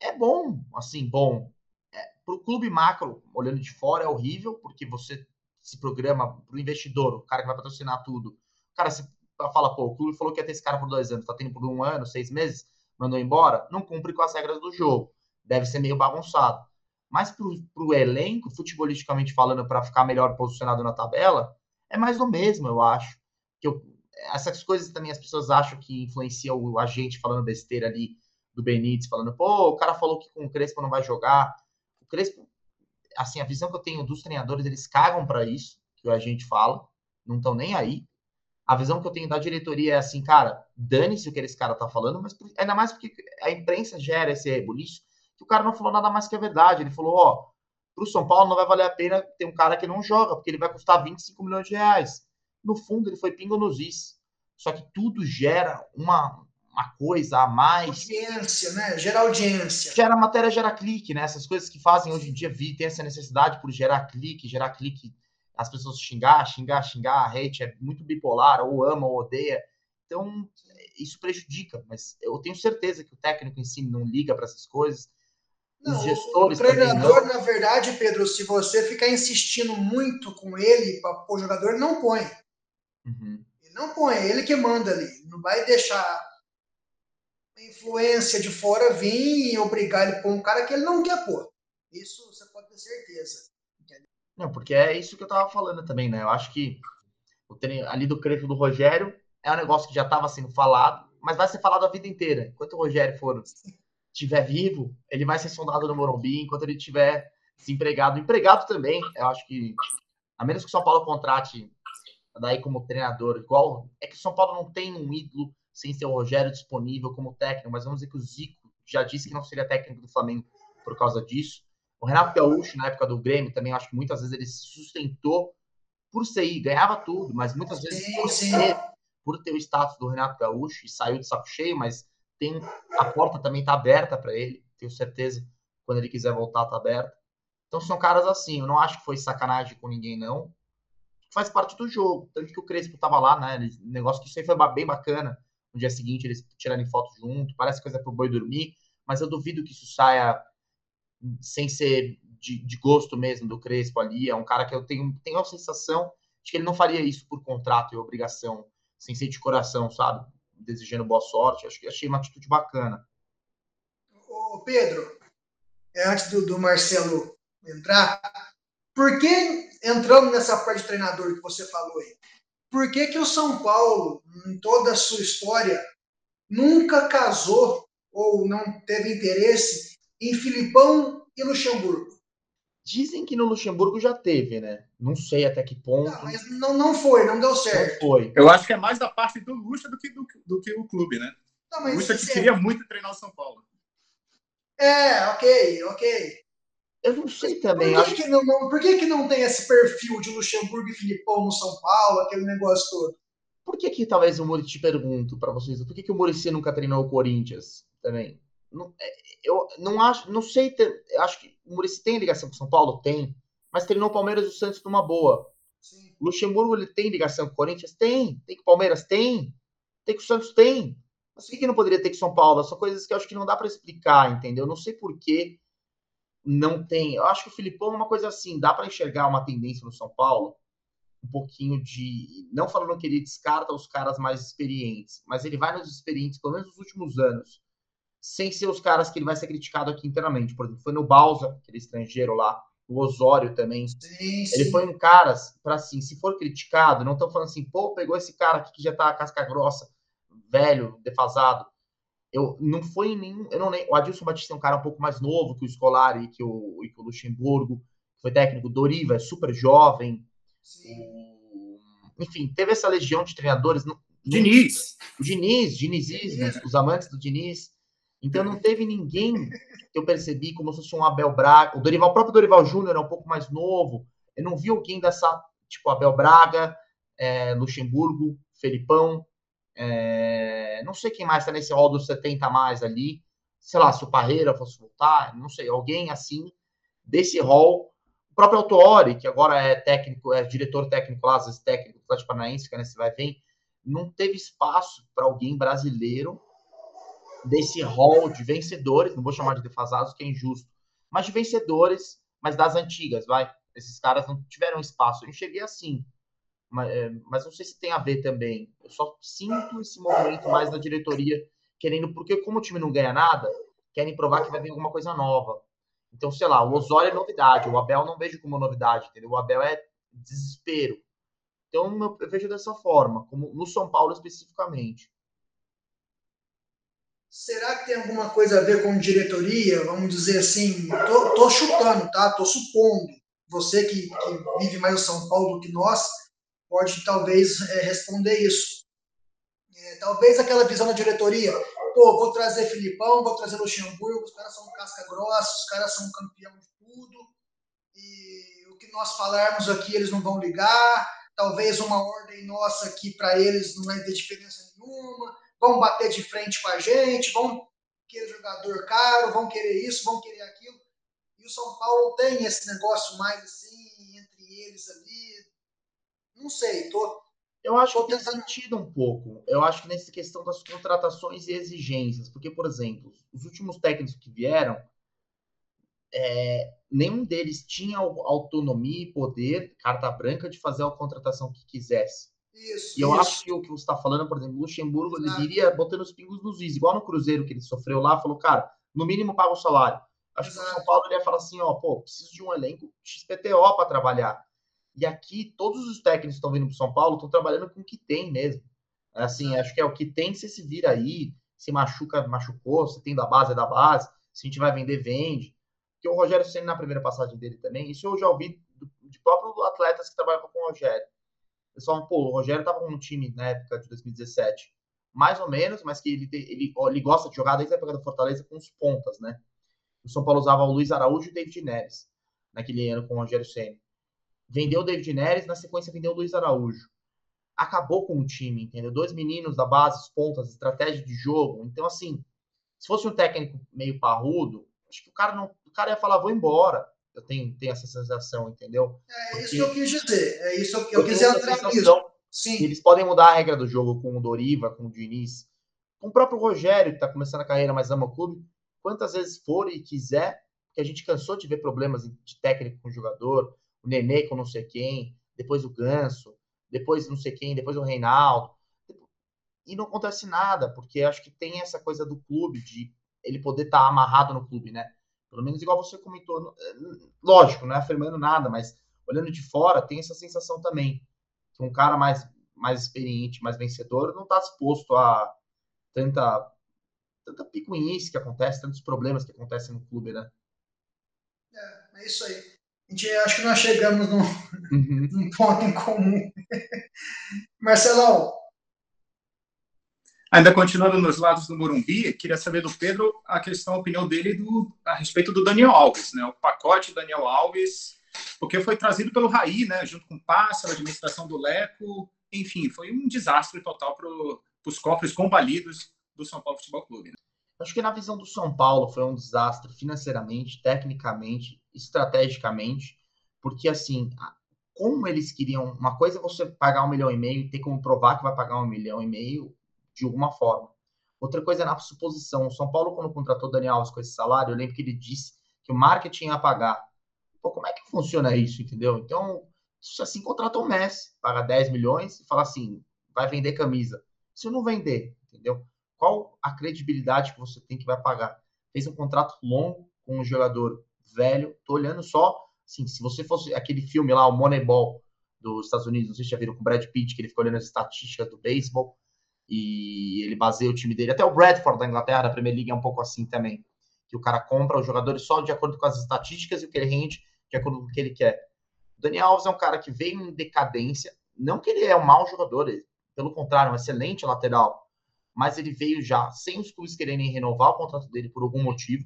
é bom, assim, bom. É, para o clube macro, olhando de fora, é horrível, porque você se programa para o investidor, o cara que vai patrocinar tudo. O cara se fala, pô, o clube falou que ia ter esse cara por dois anos, tá tendo por um ano, seis meses, mandou embora, não cumpre com as regras do jogo. Deve ser meio bagunçado. Mas para o elenco, futebolisticamente falando, para ficar melhor posicionado na tabela, é mais do mesmo, eu acho. Que eu, essas coisas também as pessoas acham que influencia o agente falando besteira ali do Benítez, falando, pô, o cara falou que com o Crespo não vai jogar. O Crespo, assim, a visão que eu tenho dos treinadores, eles cagam para isso, que o agente fala, não estão nem aí. A visão que eu tenho da diretoria é assim, cara, dane-se o que esse cara tá falando, mas ainda mais porque a imprensa gera esse rebuliço, que o cara não falou nada mais que a verdade. Ele falou, ó, pro São Paulo não vai valer a pena ter um cara que não joga, porque ele vai custar 25 milhões de reais no fundo ele foi pingo nos is. Só que tudo gera uma, uma coisa a mais. Audiência, né? Gera audiência. Gera matéria, gera clique, né? Essas coisas que fazem hoje em dia vir, tem essa necessidade por gerar clique, gerar clique, as pessoas xingar, xingar, xingar, hate é muito bipolar, ou ama ou odeia. Então, isso prejudica, mas eu tenho certeza que o técnico em si não liga para essas coisas. Não, Os gestores. O treinador, na verdade, Pedro, se você ficar insistindo muito com ele para pôr o jogador, não põe. Uhum. Ele não põe, é ele que manda ali. Não vai deixar a influência de fora vir e obrigar ele a pôr um cara que ele não quer pôr. Isso você pode ter certeza. Não, porque é isso que eu tava falando também, né? Eu acho que o treino, ali do crédito do Rogério é um negócio que já estava sendo falado, mas vai ser falado a vida inteira. Enquanto o Rogério for estiver vivo, ele vai ser sondado no Morumbi, enquanto ele estiver desempregado, empregado também. Eu acho que, a menos que o São Paulo contrate daí como treinador, igual. É que o São Paulo não tem um ídolo sem ser o Rogério disponível como técnico, mas vamos dizer que o Zico já disse que não seria técnico do Flamengo por causa disso. O Renato Gaúcho, na época do Grêmio, também acho que muitas vezes ele se sustentou por ser, ganhava tudo, mas muitas vezes por, ser, por ter o status do Renato Gaúcho e saiu de saco cheio, mas tem a porta também está aberta para ele, tenho certeza, quando ele quiser voltar está aberta. Então são caras assim, eu não acho que foi sacanagem com ninguém não. Faz parte do jogo, tanto que o Crespo estava lá, né? Negócio que isso aí foi bem bacana. No dia seguinte eles tirarem foto junto, parece coisa pro boi dormir, mas eu duvido que isso saia sem ser de, de, gosto mesmo do Crespo ali. É um cara que eu tenho, tenho a sensação de que ele não faria isso por contrato e obrigação, sem ser de coração, sabe? Desejando boa sorte. Acho que achei uma atitude bacana. Ô Pedro, é, antes do, do Marcelo entrar, por que entrando nessa parte de treinador que você falou aí? Por que, que o São Paulo, em toda a sua história, nunca casou ou não teve interesse em Filipão e Luxemburgo? Dizem que no Luxemburgo já teve, né? Não sei até que ponto. Não, mas não, não foi, não deu certo. Não foi. Eu acho que é mais da parte do Luxa do que, do, do que o clube, né? Não, o Luxa que queria muito treinar o São Paulo. É, ok, ok. Eu não sei também. Por que, acho... que não, não, por que, que não tem esse perfil de Luxemburgo e Filipão no São Paulo, aquele negócio todo? Por que, que talvez o Murici te pergunto para vocês, por que, que o Murici nunca treinou o Corinthians também? Não, é, eu não acho, não sei, ter, acho que o Murici tem ligação com o São Paulo? Tem. Mas treinou o Palmeiras e o Santos numa boa. Sim. O Luxemburgo ele tem ligação com o Corinthians? Tem. Tem com o Palmeiras? Tem. Tem com o Santos? Tem. Mas por que, não poderia ter com o São Paulo? São coisas que eu acho que não dá para explicar, entendeu? Eu não sei por que não tem. Eu acho que o Filipão é uma coisa assim, dá para enxergar uma tendência no São Paulo, um pouquinho de. Não falando que ele descarta os caras mais experientes, mas ele vai nos experientes, pelo menos nos últimos anos sem ser os caras que ele vai ser criticado aqui internamente. Por exemplo, foi no Balsa, aquele estrangeiro lá, o Osório também. Sim, sim. Ele foi um cara para assim, se for criticado, não estão falando assim, pô, pegou esse cara aqui que já tá casca grossa, velho, defasado. Eu não foi nenhum, eu não nem, o Adilson Batista é um cara um pouco mais novo que o Scolari e que o, e que o Luxemburgo, foi técnico, Doriva é super jovem. O, enfim, teve essa legião de treinadores. Diniz. O Diniz, Dinizismo, os amantes do Diniz. Então não teve ninguém que eu percebi como se fosse um Abel Braga. O Dorival, o próprio Dorival Júnior é um pouco mais novo. Eu não vi alguém dessa, tipo Abel Braga, é, Luxemburgo, Felipão. É, não sei quem mais está nesse rol dos 70 a mais ali. Sei lá, se o Parreira fosse voltar, não sei, alguém assim, desse rol. O próprio Autori, que agora é técnico, é diretor técnico lá, às vezes técnico do Atlético Paranaense, que nesse vai vir, não teve espaço para alguém brasileiro desse hall de vencedores, não vou chamar de defasados, que é injusto, mas de vencedores, mas das antigas, vai. Esses caras não tiveram espaço. Eu enxerguei assim, mas, é, mas não sei se tem a ver também. Eu só sinto esse movimento mais da diretoria querendo, porque como o time não ganha nada, querem provar que vai vir alguma coisa nova. Então, sei lá, o Osório é novidade, o Abel não vejo como novidade, entendeu? O Abel é desespero. Então, eu vejo dessa forma, como no São Paulo especificamente. Será que tem alguma coisa a ver com diretoria? Vamos dizer assim, tô, tô chutando, tá? Tô supondo. Você que, que, vive mais o São Paulo do que nós, pode talvez é, responder isso. É, talvez aquela visão da diretoria, pô, vou trazer Filipão, vou trazer Luxemburgo, os caras são casca grossa, os caras são campeão de tudo, e o que nós falarmos aqui eles não vão ligar, talvez uma ordem nossa aqui para eles não vai ter diferença nenhuma, vão bater de frente com a gente, vão querer jogador caro, vão querer isso, vão querer aquilo. E o São Paulo tem esse negócio mais assim, entre eles ali. Não sei, tô. Eu acho que tem sentido um pouco. Eu acho que nessa questão das contratações e exigências, porque, por exemplo, os últimos técnicos que vieram, é, nenhum deles tinha autonomia e poder, carta branca, de fazer a contratação que quisesse. Isso, e eu isso. acho que o que você está falando, por exemplo, Luxemburgo, ele iria botando os pingos nos is, igual no Cruzeiro que ele sofreu lá, falou, cara, no mínimo paga o salário. Acho Exato. que o São Paulo ele ia falar assim, ó, pô, preciso de um elenco XPTO para trabalhar. E aqui, todos os técnicos que estão vindo para São Paulo estão trabalhando com o que tem mesmo. Assim, acho que é o que tem, você se vira aí, se machuca, machucou, se tem da base, é da base, se a gente vai vender, vende. Porque o Rogério Senna, na primeira passagem dele também, isso eu já ouvi de próprios atletas que trabalham com o Rogério. Falam, pô, o Rogério estava com um time na época de 2017, mais ou menos, mas que ele, ele, ele gosta de jogar desde a época do Fortaleza com os pontas, né? O São Paulo usava o Luiz Araújo e o David Neres naquele ano com o Rogério Senna. Vendeu o David Neres, na sequência vendeu o Luiz Araújo. Acabou com o time, entendeu? Dois meninos da base, os pontas, estratégia de jogo. Então, assim, se fosse um técnico meio parrudo, acho que o cara não, o cara ia falar, vou embora. Eu tenho, tenho essa sensação, entendeu? É Porque, isso que eu quis dizer. É isso que eu, eu quis entrar nisso. Sim. Eles podem mudar a regra do jogo com o Doriva, com o Diniz, com o próprio Rogério, que está começando a carreira, mas ama o clube. Quantas vezes for e quiser, porque a gente cansou de ver problemas de técnico com o jogador, o Nenê com não sei quem, depois o Ganso, depois não sei quem, depois o Reinaldo. E não acontece nada, porque acho que tem essa coisa do clube, de ele poder estar tá amarrado no clube, né? Pelo menos igual você comentou. Eh, lógico, não é afirmando nada, mas olhando de fora, tem essa sensação também. Que um cara mais, mais experiente, mais vencedor, não está disposto a tanta, tanta picuinhice que acontece, tantos problemas que acontecem no clube, né? É, é isso aí. A gente acho que nós chegamos num, uhum. num ponto em comum. Marcelão, Ainda continuando nos lados do Morumbi, queria saber do Pedro a questão, a opinião dele do, a respeito do Daniel Alves, né? O pacote Daniel Alves, porque foi trazido pelo Raí, né? Junto com o Pássaro, a administração do Leco, enfim, foi um desastre total para os cofres combalidos do São Paulo Futebol Clube. Né? Acho que na visão do São Paulo foi um desastre financeiramente, tecnicamente, estrategicamente, porque assim, como eles queriam, uma coisa é você pagar um milhão e meio e ter como provar que vai pagar um milhão e meio de alguma forma. Outra coisa é na suposição. O São Paulo, quando contratou Daniel Alves com esse salário, eu lembro que ele disse que o marketing ia pagar. Pô, como é que funciona isso, entendeu? Então, assim contratou o Messi, paga 10 milhões e fala assim, vai vender camisa. Se não vender, entendeu? Qual a credibilidade que você tem que vai pagar? Fez um contrato longo com um jogador velho. Tô olhando só, assim, se você fosse aquele filme lá, o Moneyball dos Estados Unidos, não sei se já viram com o Brad Pitt, que ele fica olhando as estatísticas do beisebol e ele baseia o time dele. Até o Bradford da Inglaterra, da Premier League, é um pouco assim também. Que o cara compra os jogadores só de acordo com as estatísticas e o que ele rende de acordo com o que ele quer. O Daniel Alves é um cara que veio em decadência. Não que ele é um mau jogador, ele, pelo contrário, um excelente lateral. Mas ele veio já sem os clubes quererem renovar o contrato dele por algum motivo,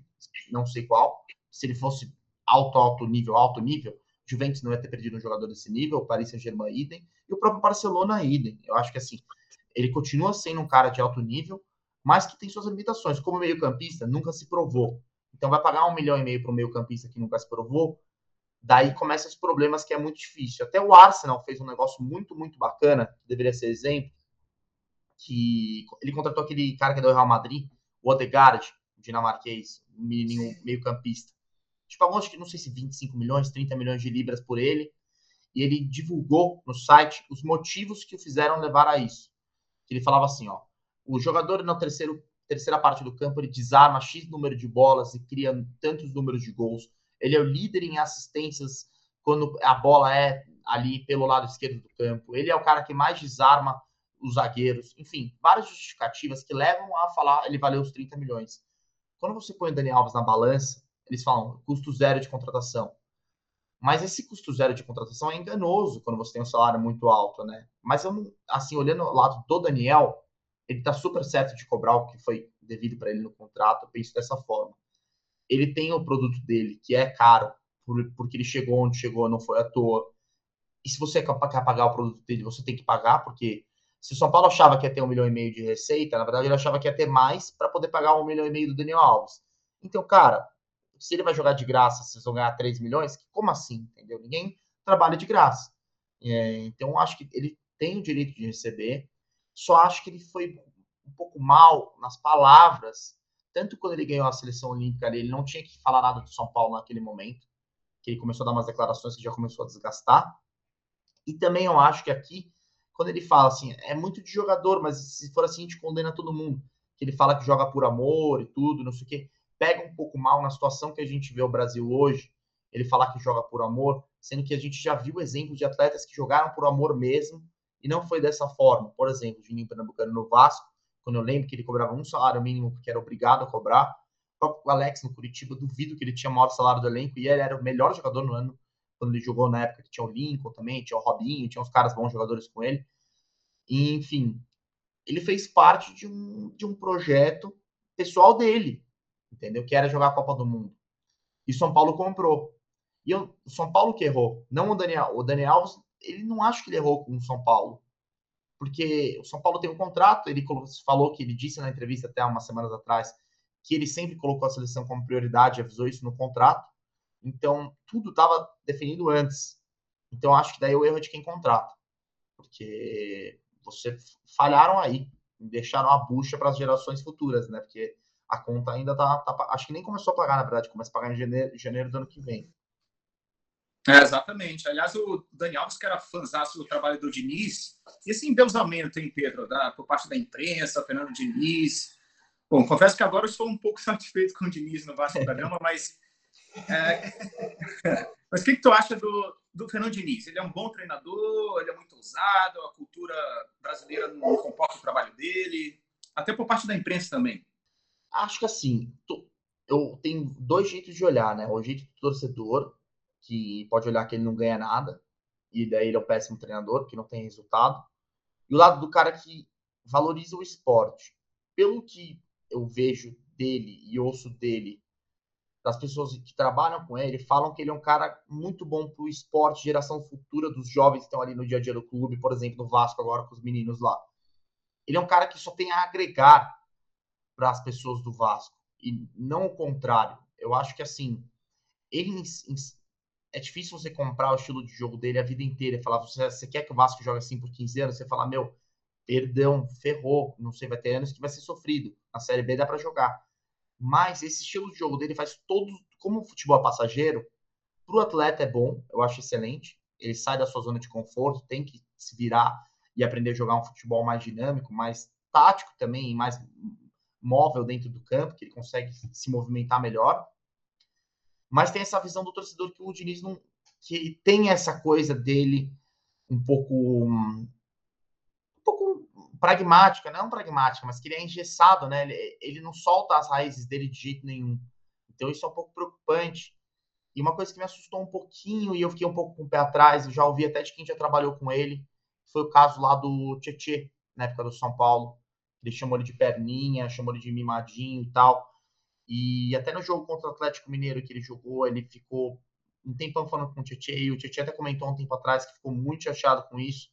não sei qual. Se ele fosse alto, alto nível, alto nível, Juventus não ia ter perdido um jogador desse nível, o Paris Saint-Germain idem, e o próprio Barcelona idem. Eu acho que assim, ele continua sendo um cara de alto nível, mas que tem suas limitações. Como meio-campista, nunca se provou. Então, vai pagar um milhão e meio para o meio-campista que nunca se provou. Daí começam os problemas que é muito difícil. Até o Arsenal fez um negócio muito, muito bacana, que deveria ser exemplo, que ele contratou aquele cara que é do Real Madrid, o Odegaard, dinamarquês, um menininho meio-campista. Tipo, acho que não sei se 25 milhões, 30 milhões de libras por ele. E ele divulgou no site os motivos que o fizeram levar a isso ele falava assim, ó, o jogador na terceiro, terceira parte do campo, ele desarma X número de bolas e cria tantos números de gols. Ele é o líder em assistências quando a bola é ali pelo lado esquerdo do campo. Ele é o cara que mais desarma os zagueiros. Enfim, várias justificativas que levam a falar ele valeu os 30 milhões. Quando você põe o Dani Alves na balança, eles falam custo zero de contratação. Mas esse custo zero de contratação é enganoso quando você tem um salário muito alto, né? Mas eu, assim, olhando o lado do Daniel, ele tá super certo de cobrar o que foi devido para ele no contrato, eu penso dessa forma. Ele tem o produto dele, que é caro, porque ele chegou onde chegou, não foi à toa. E se você quer pagar o produto dele, você tem que pagar, porque Se o São Paulo achava que ia ter um milhão e meio de receita, na verdade ele achava que ia ter mais para poder pagar um milhão e meio do Daniel Alves. Então, cara, se ele vai jogar de graça, vocês vão ganhar 3 milhões, como assim? Entendeu? Ninguém trabalha de graça. É, então, acho que ele tem o direito de receber. Só acho que ele foi um pouco mal nas palavras. Tanto quando ele ganhou a seleção olímpica, ele não tinha que falar nada do São Paulo naquele momento, que ele começou a dar umas declarações que já começou a desgastar. E também eu acho que aqui, quando ele fala assim, é muito de jogador, mas se for assim, a gente condena todo mundo. Que ele fala que joga por amor e tudo, não sei o quê. Pega um pouco mal na situação que a gente vê o Brasil hoje, ele falar que joga por amor, sendo que a gente já viu exemplos de atletas que jogaram por amor mesmo e não foi dessa forma. Por exemplo, o Juninho Pernambucano no Vasco, quando eu lembro que ele cobrava um salário mínimo porque era obrigado a cobrar. O próprio Alex no Curitiba, duvido que ele tinha o maior salário do elenco e ele era o melhor jogador no ano quando ele jogou na época que tinha o Lincoln também, tinha o Robinho, tinha uns caras bons jogadores com ele. E, enfim, ele fez parte de um, de um projeto pessoal dele, entendeu? Que era jogar a Copa do Mundo. E São Paulo comprou. E o São Paulo que errou, não o Daniel. O Daniel Alves, ele não acha que ele errou com o São Paulo. Porque o São Paulo tem um contrato, ele falou que ele disse na entrevista até umas semanas atrás que ele sempre colocou a seleção como prioridade, avisou isso no contrato. Então, tudo estava definido antes. Então, acho que daí o erro é de quem contrata. Porque você falharam aí, deixaram a bucha para as gerações futuras, né? Porque a conta ainda tá, tá, Acho que nem começou a pagar, na verdade, começa a pagar em janeiro, janeiro do ano que vem. É, exatamente. Aliás, o Dani Alves, que era fãzão do trabalho do Diniz, e esse endeusamento, hein, Pedro, da, por parte da imprensa, Fernando Diniz. Bom, confesso que agora eu estou um pouco satisfeito com o Diniz no Vasco da Gama, mas é... Mas o que, que tu acha do, do Fernando Diniz? Ele é um bom treinador, ele é muito ousado, a cultura brasileira não comporta o trabalho dele, até por parte da imprensa também. Acho que assim, eu tenho dois jeitos de olhar, né? O jeito do torcedor, que pode olhar que ele não ganha nada, e daí ele é um péssimo treinador, que não tem resultado. E o lado do cara que valoriza o esporte. Pelo que eu vejo dele e ouço dele das pessoas que trabalham com ele, falam que ele é um cara muito bom para o esporte, geração futura dos jovens que estão ali no dia a dia do clube, por exemplo, no Vasco agora com os meninos lá. Ele é um cara que só tem a agregar para as pessoas do Vasco e não o contrário. Eu acho que assim, ele é difícil você comprar o estilo de jogo dele a vida inteira falar, você, você quer que o Vasco jogue assim por 15 anos? Você fala, meu, perdão, ferrou, não sei, vai ter anos que vai ser sofrido. Na Série B dá para jogar mas esse estilo de jogo dele faz todo. Como o futebol é passageiro, para o atleta é bom, eu acho excelente. Ele sai da sua zona de conforto, tem que se virar e aprender a jogar um futebol mais dinâmico, mais tático também, mais móvel dentro do campo, que ele consegue se movimentar melhor. Mas tem essa visão do torcedor que o Diniz não. que tem essa coisa dele um pouco pragmática, não pragmática, mas que ele é engessado, né? Ele, ele não solta as raízes dele de jeito nenhum. Então isso é um pouco preocupante. E uma coisa que me assustou um pouquinho e eu fiquei um pouco com o pé atrás, eu já ouvi até de quem já trabalhou com ele, foi o caso lá do Tietê, na época do São Paulo. Ele chamou ele de perninha, chamou ele de mimadinho e tal. E até no jogo contra o Atlético Mineiro que ele jogou, ele ficou um tempão falando com o Tietê, e o Tietê até comentou um tempo atrás que ficou muito chateado com isso.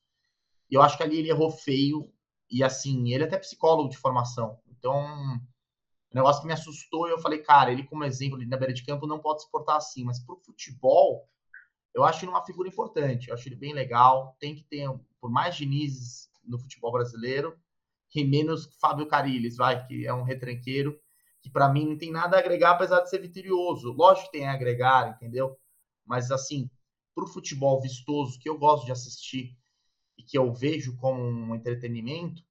E eu acho que ali ele errou feio, e assim, ele é até psicólogo de formação. Então, um negócio que me assustou, eu falei, cara, ele como exemplo na beira de campo não pode se portar assim, mas pro futebol, eu acho ele uma figura importante, eu acho ele bem legal, tem que ter, por mais Diniz no futebol brasileiro, e menos Fábio Carilles, vai, que é um retranqueiro, que para mim não tem nada a agregar, apesar de ser vitorioso. Lógico que tem a agregar, entendeu? Mas assim, pro futebol vistoso, que eu gosto de assistir, e que eu vejo como um entretenimento,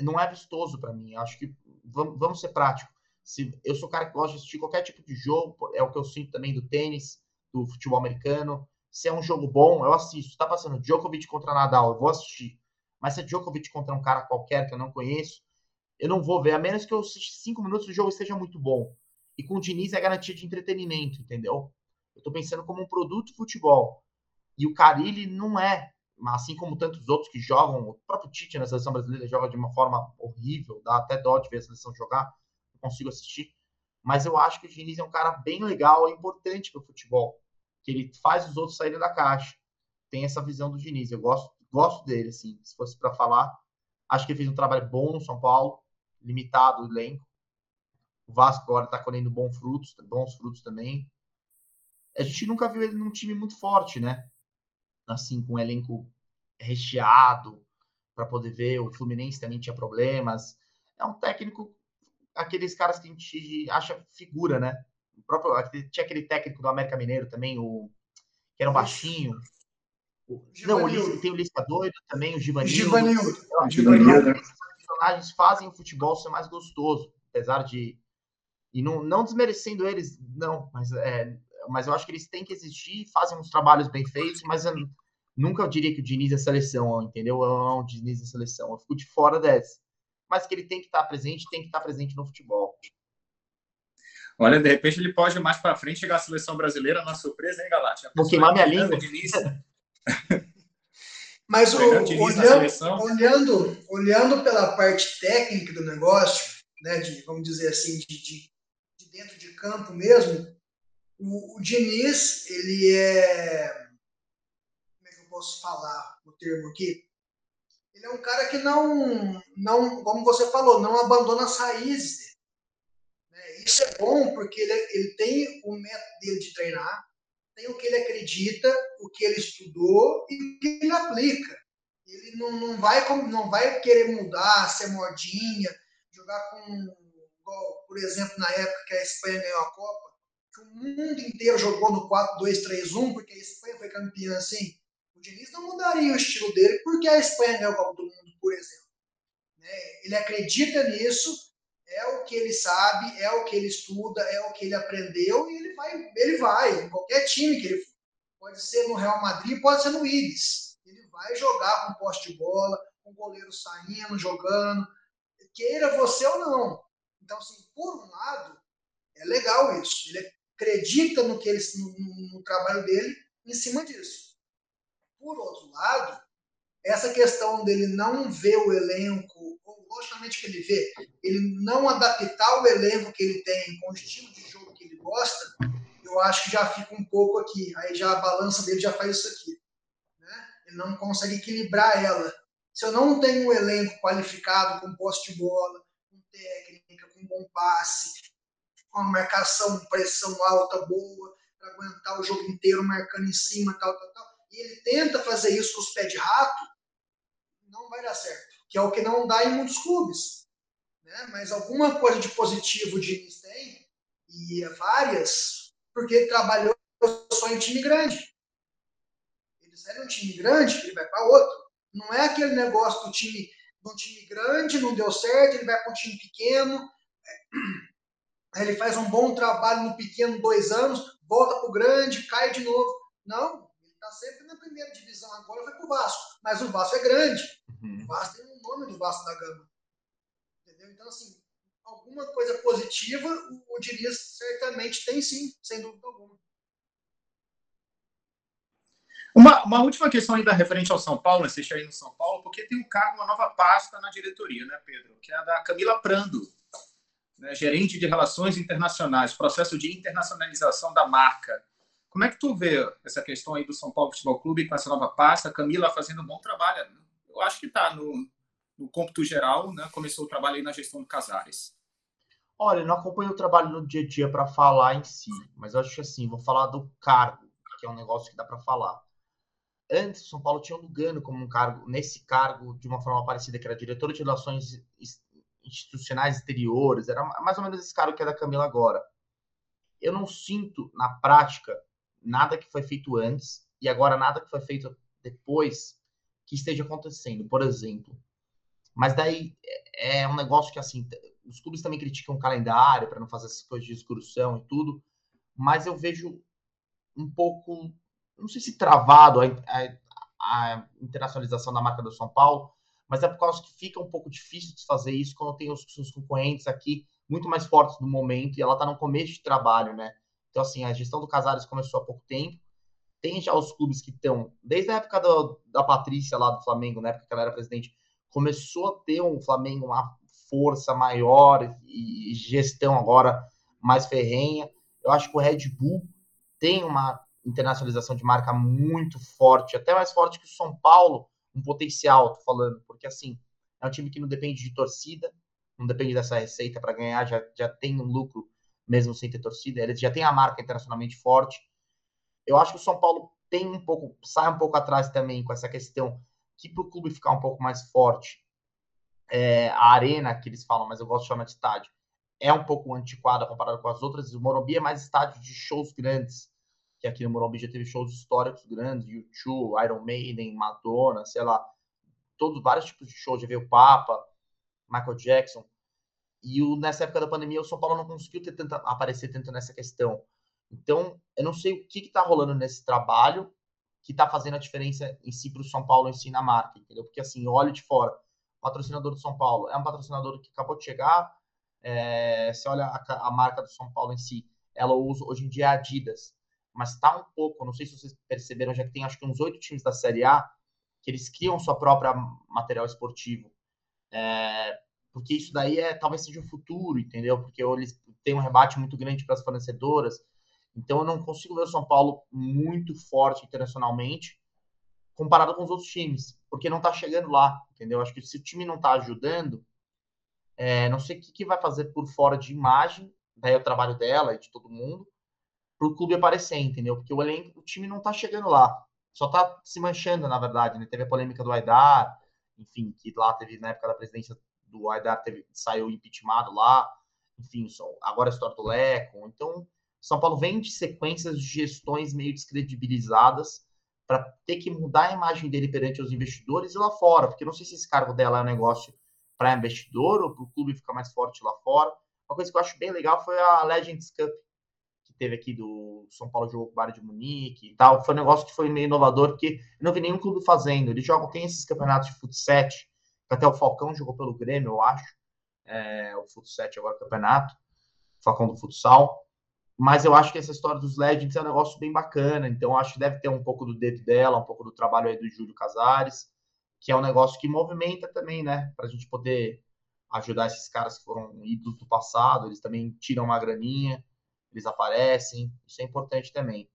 não é vistoso para mim. Acho que vamos, vamos ser práticos. Se eu sou o cara que gosta de assistir qualquer tipo de jogo, é o que eu sinto também do tênis, do futebol americano. Se é um jogo bom, eu assisto. Tá passando Djokovic contra Nadal, eu vou assistir. Mas se é Djokovic contra um cara qualquer que eu não conheço, eu não vou ver, a menos que assista cinco minutos do jogo esteja muito bom. E com o Diniz é garantia de entretenimento, entendeu? Eu tô pensando como um produto futebol. E o Carilli não é assim como tantos outros que jogam, o próprio Tite na seleção brasileira joga de uma forma horrível, dá até dó de ver a seleção jogar, não consigo assistir. Mas eu acho que o Diniz é um cara bem legal, é importante para o futebol, que ele faz os outros saírem da caixa. Tem essa visão do Diniz. Eu gosto, gosto dele, assim, se fosse para falar. Acho que ele fez um trabalho bom no São Paulo, limitado o elenco. O Vasco agora está colhendo bons frutos, bons frutos também. A gente nunca viu ele num time muito forte, né? Assim, com um elenco recheado para poder ver. O Fluminense também tinha problemas. É um técnico, aqueles caras que a gente acha figura, né? O próprio, tinha aquele técnico do América Mineiro também, o que era um baixinho. Não, o, tem o Lisca Doido também, o Givanildo. Givanildo. Givanildo. Os personagens fazem o futebol ser mais gostoso, apesar de. E não, não desmerecendo eles, não, mas, é, mas eu acho que eles têm que existir, fazem uns trabalhos bem feitos, mas eu, nunca eu diria que o Diniz é seleção, entendeu? É um Diniz é seleção. Eu fico de fora dessa. Mas que ele tem que estar presente, tem que estar presente no futebol. Olha, de repente ele pode mais para frente chegar à seleção brasileira na surpresa, hein, Galate? Vou queimar minha língua. Mas o, olhando, olhando, olhando pela parte técnica do negócio, né, de, vamos dizer assim, de, de, de dentro de campo mesmo, o, o, Diniz, ele é. Como é que eu posso falar o termo aqui? Ele é um cara que não, não como você falou, não abandona as raízes dele. Né? Isso é bom porque ele, ele tem o método dele de treinar, tem o que ele acredita, o que ele estudou e o que ele aplica. Ele não, não, vai, não vai querer mudar, ser modinha, jogar com, por exemplo, na época que a Espanha ganhou a Copa, que o mundo inteiro jogou no 4-2-3-1, porque a Espanha foi campeã assim. O Diniz não mudaria o estilo dele porque a Espanha ganhou a Copa do Mundo, por exemplo. Né? Ele acredita nisso é o que ele sabe, é o que ele estuda, é o que ele aprendeu e ele vai, ele vai em qualquer time que ele for. Pode ser no Real Madrid, pode ser no Ibis. Ele vai jogar com poste de bola, com goleiro saindo, jogando, queira você ou não. Então, assim, por um lado, é legal isso. Ele acredita no que ele, no, no trabalho dele em cima disso. Por outro lado, essa questão dele não ver o elenco logicamente que ele vê, ele não adaptar o elenco que ele tem com o estilo de jogo que ele gosta, eu acho que já fica um pouco aqui. Aí já a balança dele já faz isso aqui. Né? Ele não consegue equilibrar ela. Se eu não tenho um elenco qualificado com posse de bola, com técnica, com bom passe, com uma marcação, pressão alta boa, para aguentar o jogo inteiro marcando em cima, tal, tal, tal, e ele tenta fazer isso com os pés de rato, não vai dar certo que é o que não dá em muitos clubes. Né? Mas alguma coisa de positivo o Diniz tem, e várias, porque ele trabalhou só em time grande. Ele sai de um time grande, ele vai para outro. Não é aquele negócio do time, do time grande, não deu certo, ele vai para um time pequeno, ele faz um bom trabalho no pequeno dois anos, volta para o grande, cai de novo. Não, ele está sempre na primeira divisão, agora vai para o Vasco. Mas o Vasco é grande. Uhum. O Vasco tem um nome do Vasco da Gama. Entendeu? Então, assim, alguma coisa positiva o, o Diniz certamente tem sim, sem dúvida alguma. Uma, uma, última questão ainda referente ao São Paulo, assiste aí no São Paulo, porque tem um cargo, uma nova pasta na diretoria, né, Pedro? Que é a da Camila Prando, né, gerente de relações internacionais, processo de internacionalização da marca. Como é que tu vê essa questão aí do São Paulo Futebol Clube com essa nova pasta? Camila fazendo um bom trabalho. Eu acho que está no, no cômputo geral, né? Começou o trabalho aí na gestão do Casares. Olha, não acompanho o trabalho no dia a dia para falar em si, mas acho que assim, vou falar do cargo, que é um negócio que dá para falar. Antes, São Paulo tinha o Lugano como um cargo, nesse cargo, de uma forma parecida, que era diretor de relações institucionais exteriores, era mais ou menos esse cargo que é da Camila agora. Eu não sinto, na prática, nada que foi feito antes e agora nada que foi feito depois que esteja acontecendo. Por exemplo, mas daí é, é um negócio que, assim, os clubes também criticam o calendário para não fazer essas coisas de excursão e tudo, mas eu vejo um pouco, não sei se travado a, a, a internacionalização da marca do São Paulo, mas é por causa que fica um pouco difícil de fazer isso quando tem os seus concorrentes aqui muito mais fortes no momento e ela está no começo de trabalho, né? Então, assim, a gestão do Casares começou há pouco tempo, tem já os clubes que estão, desde a época do, da Patrícia lá do Flamengo, na época que ela era presidente, começou a ter um Flamengo uma força maior e gestão agora mais ferrenha. Eu acho que o Red Bull tem uma internacionalização de marca muito forte, até mais forte que o São Paulo, um potencial, tô falando, porque assim, é um time que não depende de torcida, não depende dessa receita para ganhar, já, já tem um lucro mesmo sem ter torcida, eles já tem a marca internacionalmente forte. Eu acho que o São Paulo tem um pouco, sai um pouco atrás também com essa questão que para o clube ficar um pouco mais forte, é, a arena que eles falam, mas eu gosto de chamar de estádio, é um pouco antiquada comparado com as outras. O Morumbi é mais estádio de shows grandes, que aqui no Morumbi já teve shows históricos grandes, YouTube, Iron Maiden, Madonna, sei lá, todos vários tipos de shows, já veio o Papa, Michael Jackson. E o, nessa época da pandemia, o São Paulo não conseguiu ter tanta, aparecer tanto nessa questão. Então, eu não sei o que está rolando nesse trabalho que está fazendo a diferença em si para o São Paulo em si na marca, entendeu? Porque assim, olho de fora, patrocinador do São Paulo é um patrocinador que acabou de chegar. É, você olha a, a, marca do São Paulo em si, ela usa hoje em dia é Adidas, mas está um pouco, não sei se vocês perceberam, já que tem acho que uns oito times da Série A que eles criam sua própria material esportivo. É, porque isso daí é talvez seja o futuro, entendeu? Porque eles têm um rebate muito grande para as fornecedoras. Então eu não consigo ver o São Paulo muito forte internacionalmente comparado com os outros times, porque não está chegando lá, entendeu? Acho que se o time não está ajudando, é, não sei o que, que vai fazer por fora de imagem, daí é o trabalho dela e de todo mundo, para o clube aparecer, entendeu? Porque o elenco, o time não está chegando lá, só está se manchando, na verdade, né? Teve a polêmica do Aidar, enfim, que lá teve, na época da presidência do Aidar, teve, saiu impeachmentado lá, enfim, agora a história do Leco, então são Paulo vem de sequências de gestões meio descredibilizadas para ter que mudar a imagem dele perante os investidores e lá fora, porque não sei se esse cargo dela é um negócio para investidor ou para o clube ficar mais forte lá fora. Uma coisa que eu acho bem legal foi a Legends Cup que teve aqui do São Paulo jogou com o de Munique e tal. Foi um negócio que foi meio inovador, porque eu não vi nenhum clube fazendo. Eles jogam, tem esses campeonatos de futsal, que até o Falcão jogou pelo Grêmio, eu acho. É, o futsal agora campeonato, Falcão do futsal. Mas eu acho que essa história dos Legends é um negócio bem bacana. Então, acho que deve ter um pouco do dedo dela, um pouco do trabalho aí do Júlio Casares, que é um negócio que movimenta também, né? Para a gente poder ajudar esses caras que foram ídolos do passado. Eles também tiram uma graninha, eles aparecem. Isso é importante também.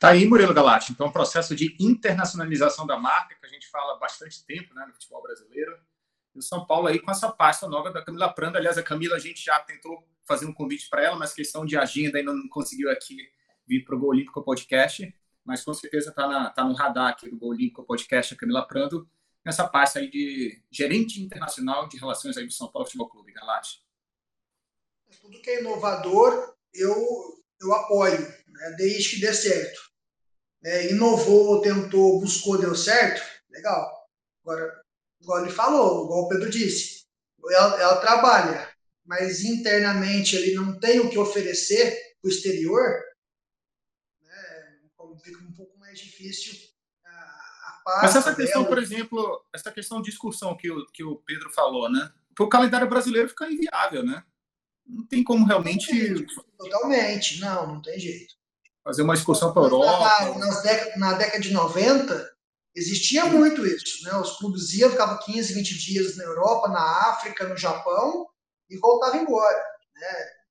Tá aí, Murilo Galati. Então, o processo de internacionalização da marca, que a gente fala há bastante tempo né, no futebol brasileiro, e o São Paulo aí com essa pasta nova da Camila Pranda. Aliás, a Camila, a gente já tentou fazer um convite para ela, mas questão de agenda ainda não conseguiu aqui vir para o Gol Olímpico Podcast. Mas com certeza está tá no radar aqui do Gol Olímpico Podcast, a Camila Prando, nessa pasta aí de gerente internacional de relações aí do São Paulo Futebol Clube. Galate. Tudo que é inovador, eu, eu apoio, né, desde que dê certo. É, inovou, tentou, buscou, deu certo, legal. Agora, igual ele falou, igual o Pedro disse, ela, ela trabalha, mas internamente ele não tem o que oferecer para o exterior, né, fica um pouco mais difícil a, a Mas essa questão, dela. por exemplo, essa questão de excursão que o, que o Pedro falou, né? Porque o calendário brasileiro fica inviável, né? Não tem como realmente. Totalmente, não, não tem jeito. Fazer uma excursão para a Europa. Na, na década de 90, Existia muito isso, né? Os clubes iam, ficavam 15, 20 dias na Europa, na África, no Japão e voltavam embora, né?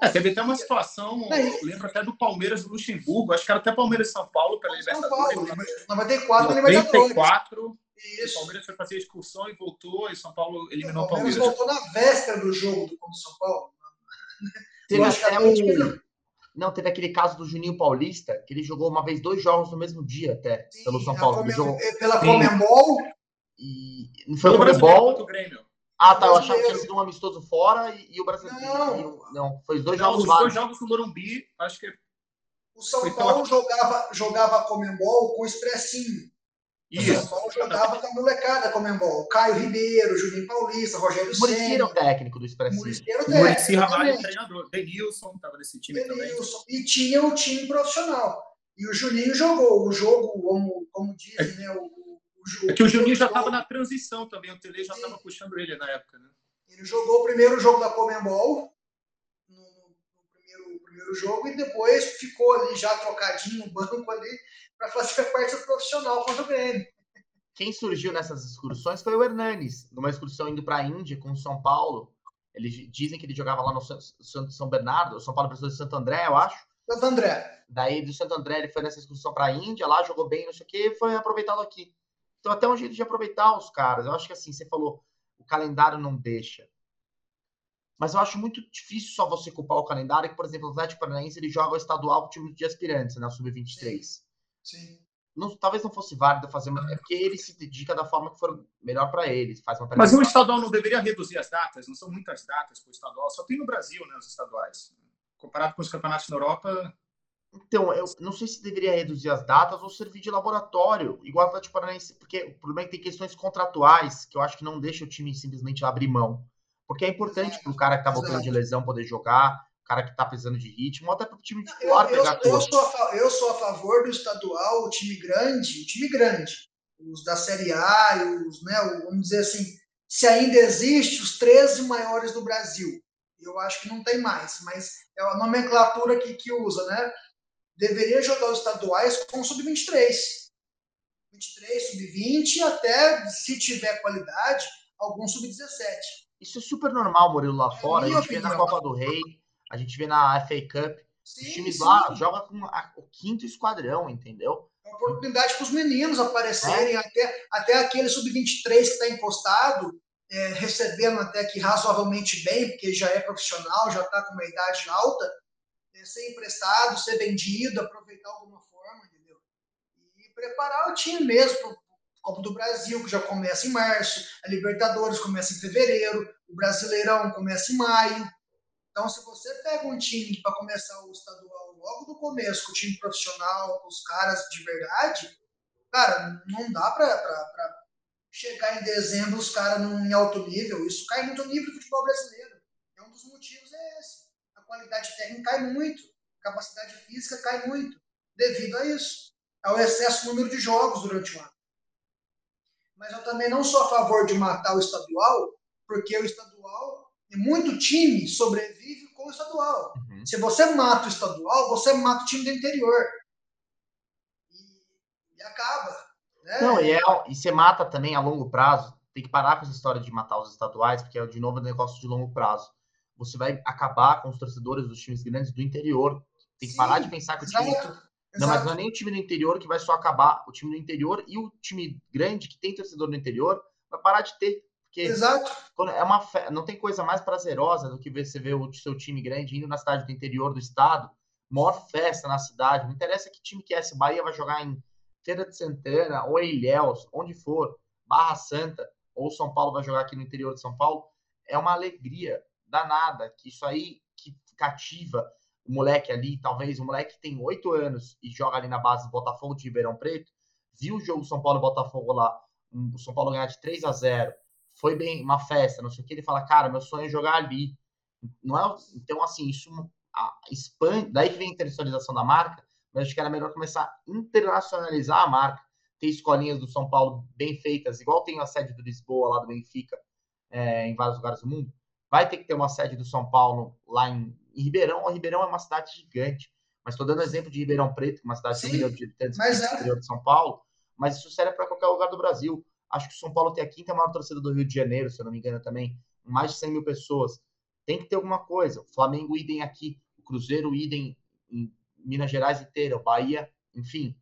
É, teve até uma situação, é lembro até do Palmeiras do Luxemburgo, acho que era até Palmeiras São Paulo pela São Libertadores. Paulo, 94 Libertadores. 94, Isso. o Palmeiras foi fazer a excursão e voltou, e São Paulo eliminou o Palmeiras. O Palmeiras voltou na véspera do jogo do São Paulo. Teve até um, não, teve aquele caso do Juninho Paulista, que ele jogou uma vez dois jogos no mesmo dia, até, Sim, pelo São Paulo. Comem... Jogou... É, pela Comembol. E não foi o Comembol. Ah, tá. Eu achava que tinha sido um amistoso fora e, e o brasileiro. Não, não, foi os dois não, jogos lá. Os dois jogos no Morumbi, acho que. O São Paulo pela... jogava, jogava Comembol com o Expressinho. Isso. O São Paulo jogava com a molecada Comembol. Caio Ribeiro, Juninho Paulista, Rogério Senna. Muricy era o técnico do Expressinho. Muricy era o técnico. Muricy Ramalho, treinador. Denilson estava nesse time Denilson. também. E tinha o time profissional. E o Juninho jogou. O jogo, como, como dizem, é, né? O, o jogo, é que o Juninho já estava na transição também. O Tele já estava puxando ele na época, né? Ele jogou o primeiro jogo da Comembol no, no primeiro, primeiro jogo e depois ficou ali já trocadinho no banco ali para fazer parte do profissional contra o Grêmio. Quem surgiu nessas excursões foi o Hernanes, numa excursão indo para a Índia com o São Paulo. Eles dizem que ele jogava lá no São Bernardo, o São Paulo precisou de Santo André, eu acho. Santo André. Daí do Santo André ele foi nessa excursão para a Índia, lá jogou bem, não sei o que, foi aproveitado aqui. Então até um jeito de aproveitar os caras. Eu acho que assim, você falou, o calendário não deixa. Mas eu acho muito difícil só você culpar o calendário, que, por exemplo, o Atlético Paranaense ele joga o estadual com o time de aspirantes, né? O Sub-23. Sim. Não, talvez não fosse válido fazer, mas é porque ele se dedica da forma que for melhor para ele. Faz uma mas o estadual não deveria reduzir as datas? Não são muitas datas para o estadual, só tem no Brasil, né, os estaduais. Comparado com os campeonatos na Europa. Então, eu não sei se deveria reduzir as datas ou servir de laboratório, igual o Atlético Paranaense, porque o problema é que tem questões contratuais que eu acho que não deixa o time simplesmente abrir mão. Porque é importante para o cara que está voltando de lesão poder jogar, cara que está precisando de ritmo, até para o time titular eu, pegar eu, eu, sou a, eu sou a favor do estadual, o time grande, o time grande, os da Série A, os, né, vamos dizer assim, se ainda existe, os 13 maiores do Brasil. Eu acho que não tem mais, mas é a nomenclatura que, que usa, né? Deveria jogar os estaduais com sub-23. 23, sub-20, até, se tiver qualidade, algum sub-17. Isso é super normal, Murilo, lá é fora. A gente opinião. vê na Copa do Rei, a gente vê na FA Cup. Sim, os times sim. lá jogam com a, o quinto esquadrão, entendeu? É oportunidade para os meninos aparecerem, é. até, até aquele sub-23 que está encostado, é, recebendo até que razoavelmente bem, porque já é profissional, já está com uma idade alta, é, ser emprestado, ser vendido, aproveitar alguma forma, entendeu? E preparar o time mesmo para Copa do Brasil, que já começa em março, a Libertadores começa em fevereiro, o Brasileirão começa em maio. Então, se você pega um time para começar o estadual logo no começo, com o time profissional, com os caras de verdade, cara, não dá para chegar em dezembro os caras em alto nível. Isso cai muito no nível do futebol brasileiro. E um dos motivos é esse. A qualidade técnica cai muito, a capacidade física cai muito, devido a isso. Ao excesso do número de jogos durante o ano mas eu também não sou a favor de matar o estadual, porque o estadual, e muito time sobrevive com o estadual. Uhum. Se você mata o estadual, você mata o time do interior. E, e acaba. Né? Não, e, é, e você mata também a longo prazo. Tem que parar com essa história de matar os estaduais, porque é de novo um negócio de longo prazo. Você vai acabar com os torcedores dos times grandes do interior. Tem que Sim, parar de pensar que o time não, mas não é nem o time do interior que vai só acabar. O time do interior e o time grande que tem torcedor no interior vai parar de ter. Porque Exato. é uma fe... não tem coisa mais prazerosa do que você ver o seu time grande indo na cidade do interior do estado, maior festa na cidade. Não interessa que time que é, se Bahia vai jogar em Feira de Santana ou Ilhéus, onde for, Barra Santa, ou São Paulo vai jogar aqui no interior de São Paulo, é uma alegria danada que isso aí que cativa o moleque ali, talvez o moleque que tem oito anos e joga ali na base do Botafogo de Ribeirão Preto, viu o jogo São Paulo e Botafogo lá, o São Paulo ganhar de 3 a 0 foi bem uma festa, não sei o que, ele fala, cara, meu sonho é jogar ali. Não é, então, assim, isso expande, daí que vem a internacionalização da marca, mas acho que era melhor começar a internacionalizar a marca, ter escolinhas do São Paulo bem feitas, igual tem a sede do Lisboa lá do Benfica, é, em vários lugares do mundo. Vai ter que ter uma sede do São Paulo lá em, em Ribeirão. O Ribeirão é uma cidade gigante, mas estou dando exemplo de Ribeirão Preto, uma cidade de um milhão de habitantes é. interior de São Paulo, mas isso serve para qualquer lugar do Brasil. Acho que o São Paulo tem a quinta maior torcida do Rio de Janeiro, se eu não me engano também, mais de 100 mil pessoas. Tem que ter alguma coisa. O Flamengo idem aqui, o Cruzeiro idem em Minas Gerais inteira, o Bahia, enfim.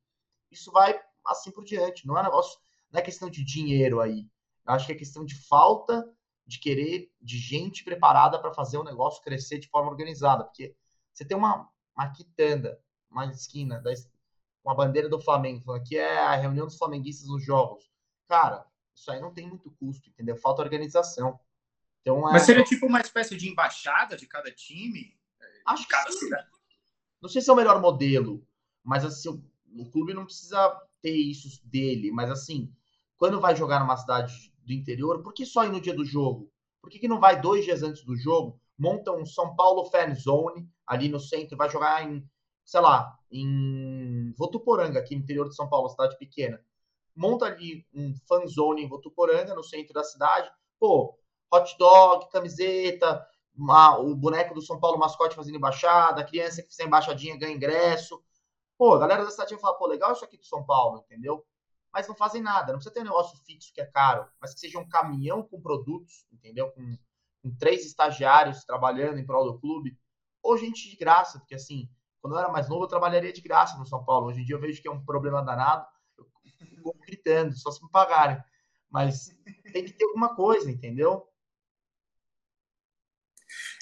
Isso vai assim por diante. Não é negócio, não é questão de dinheiro aí. Acho que é questão de falta de querer, de gente preparada para fazer o negócio crescer de forma organizada. Porque você tem uma, uma quitanda, uma esquina, da, com a bandeira do Flamengo, falando que é a reunião dos flamenguistas nos jogos. Cara, isso aí não tem muito custo, entendeu? Falta organização. Então, é... Mas seria tipo uma espécie de embaixada de cada time? Acho que cada cidade. Não sei se é o melhor modelo, mas assim, o, o clube não precisa ter isso dele, mas assim, quando vai jogar numa cidade do interior, por que só ir no dia do jogo? Por que, que não vai dois dias antes do jogo, monta um São Paulo Fan Zone ali no centro, vai jogar em, sei lá, em Votuporanga, aqui no interior de São Paulo, cidade pequena. Monta ali um fan zone em Votuporanga, no centro da cidade. Pô, hot dog, camiseta, uma, o boneco do São Paulo mascote fazendo embaixada, a criança que fizer embaixadinha ganha ingresso. Pô, a galera da cidade vai falar, pô, legal isso aqui do São Paulo, entendeu? mas não fazem nada. Não precisa ter um negócio fixo que é caro, mas que seja um caminhão com produtos, entendeu? Com, com três estagiários trabalhando em prol do clube, ou gente de graça, porque assim, Quando eu era mais novo, eu trabalharia de graça no São Paulo. Hoje em dia eu vejo que é um problema danado. Fico gritando, só se me pagarem. Mas tem que ter alguma coisa, entendeu?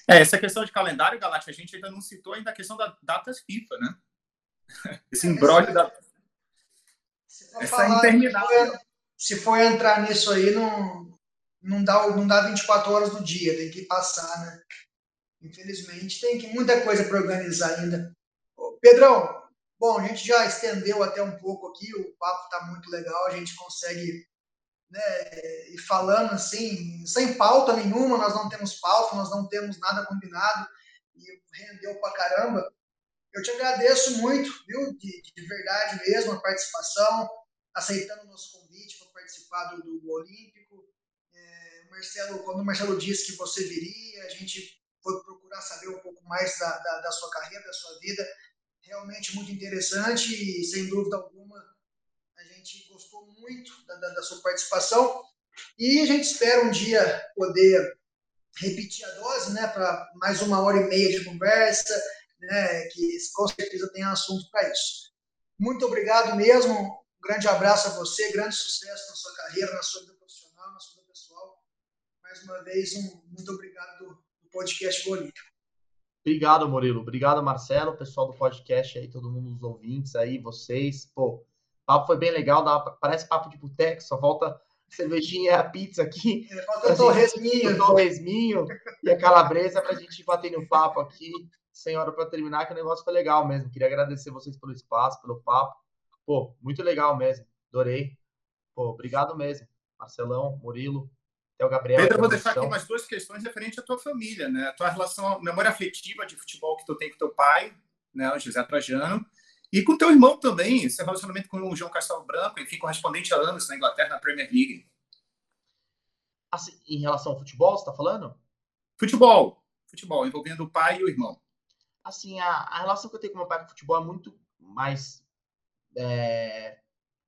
É, essa questão de calendário, Galate, a gente ainda não citou ainda a questão da datas FIFA, né? Esse embrolho da. Essa é interminável. Se for entrar nisso aí, não, não, dá, não dá 24 horas do dia, tem que passar, né? Infelizmente, tem que muita coisa para organizar ainda. Pedrão, bom, a gente já estendeu até um pouco aqui, o papo está muito legal, a gente consegue né, ir falando assim, sem pauta nenhuma, nós não temos pauta, nós não temos nada combinado, e rendeu pra caramba. Eu te agradeço muito, viu, de, de verdade mesmo, a participação, aceitando o nosso convite para participar do, do Olímpico. É, Marcelo, quando o Marcelo disse que você viria, a gente foi procurar saber um pouco mais da, da, da sua carreira, da sua vida. Realmente muito interessante e, sem dúvida alguma, a gente gostou muito da, da, da sua participação e a gente espera um dia poder repetir a dose, né, para mais uma hora e meia de conversa, né, que com certeza tem assunto para isso. Muito obrigado mesmo, um grande abraço a você, grande sucesso na sua carreira, na sua vida profissional, na sua vida pessoal. Mais uma vez, um muito obrigado do, do podcast Olímpico. Obrigado, Murilo. Obrigado, Marcelo, pessoal do podcast aí, todo mundo, os ouvintes aí, vocês. Pô, o papo foi bem legal, dá, parece papo de boteco, só falta cervejinha e a pizza aqui. É, falta o torresminho. O torresminho e a calabresa para a gente bater no papo aqui, sem hora para terminar, que o negócio foi legal mesmo. Queria agradecer vocês pelo espaço, pelo papo. Pô, muito legal mesmo. Adorei. Pô, obrigado mesmo. Marcelão, Murilo, até o Gabriel. Pedro, eu vou deixar aqui mais duas questões referentes à tua família, né? A tua relação, memória afetiva de futebol que tu tem com teu pai, né, o José Trajano, e com teu irmão também, seu relacionamento com o João Castelo Branco, enfim, correspondente há anos na Inglaterra, na Premier League. Assim, em relação ao futebol, você está falando? Futebol. Futebol, envolvendo o pai e o irmão. Assim, a, a relação que eu tenho com meu pai com o futebol é muito mais é,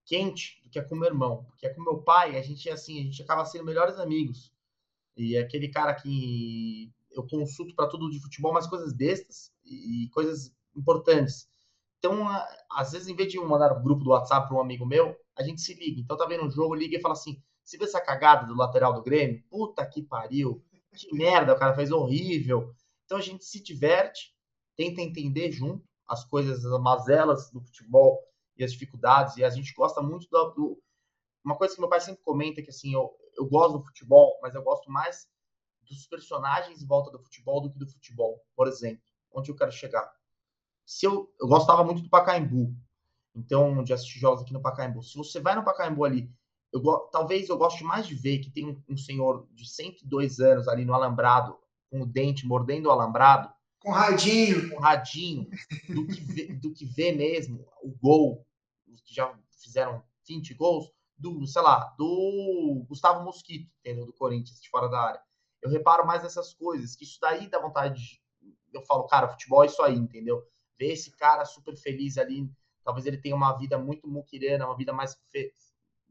quente do que é com meu irmão. Porque é com meu pai, a gente, assim, a gente acaba sendo melhores amigos. E é aquele cara que eu consulto para tudo de futebol, mas coisas bestas e coisas importantes. Então, às vezes, em vez de mandar um grupo do WhatsApp para um amigo meu, a gente se liga. Então, tá vendo um jogo, liga e fala assim: você viu essa cagada do lateral do Grêmio? Puta que pariu. Que merda, o cara fez horrível. Então, a gente se diverte, tenta entender junto as coisas, as mazelas do futebol e as dificuldades. E a gente gosta muito do. do... Uma coisa que meu pai sempre comenta que, assim, eu, eu gosto do futebol, mas eu gosto mais dos personagens em volta do futebol do que do futebol. Por exemplo, onde eu quero chegar se eu, eu gostava muito do Pacaembu, então de assistir jogos aqui no Pacaembu. Se você vai no Pacaembu ali, eu, talvez eu goste mais de ver que tem um, um senhor de 102 anos ali no alambrado, com o dente mordendo o alambrado. Com radinho. Com radinho, do que, ver, do que ver mesmo o gol, os que já fizeram 20 gols, do, sei lá, do Gustavo Mosquito, entendeu? Do Corinthians, de fora da área. Eu reparo mais nessas coisas, que isso daí dá vontade de. Eu falo, cara, futebol é isso aí, entendeu? ver esse cara super feliz ali. Talvez ele tenha uma vida muito muquirana, uma vida mais,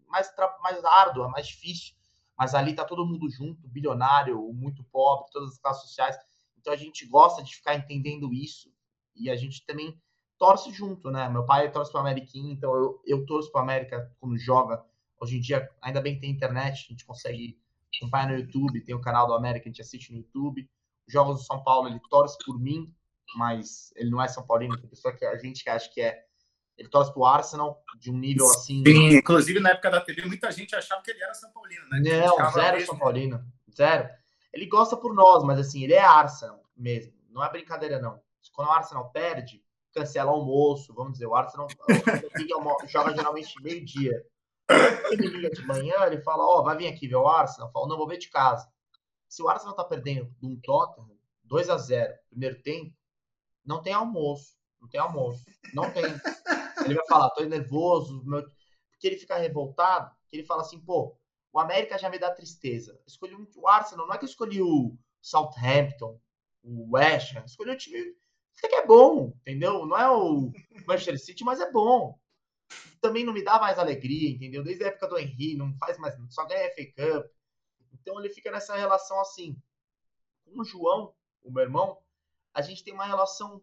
mais, mais árdua, mais difícil. Mas ali tá todo mundo junto, bilionário, muito pobre, todas as classes sociais. Então a gente gosta de ficar entendendo isso e a gente também torce junto, né? Meu pai torce para o América, então eu, eu torço para o América quando joga. Hoje em dia, ainda bem que tem internet, a gente consegue acompanhar no YouTube, tem o canal do América, a gente assiste no YouTube. Os jogos do São Paulo, ele torce por mim, mas ele não é São Paulino, tem pessoa que a gente que acha que é. Ele torce pro Arsenal de um nível assim. Sim, inclusive na época da TV, muita gente achava que ele era São Paulino, né? Não, zero mesmo. São Paulino. Zero. Ele gosta por nós, mas assim, ele é Arsenal mesmo. Não é brincadeira, não. Quando o Arsenal perde, cancela o almoço, vamos dizer, o Arsenal joga geralmente meio-dia. Ele liga de manhã, ele fala, ó, oh, vai vir aqui ver o Arsenal. Eu falo, não, vou ver de casa. Se o Arsenal tá perdendo de um Tottenham, 2 a 0 primeiro tempo, não tem almoço. Não tem almoço. Não tem. Ele vai falar, tô nervoso, meu... porque ele fica revoltado, que ele fala assim, pô, o América já me dá tristeza. Escolhi o Arsenal, não é que eu escolhi o Southampton, o West Ham, escolhi o time que é bom, entendeu? Não é o Manchester City, mas é bom. Também não me dá mais alegria, entendeu? Desde a época do Henry, não faz mais, só ganha FA Cup. Então ele fica nessa relação assim. Com o João, o meu irmão, a gente tem uma relação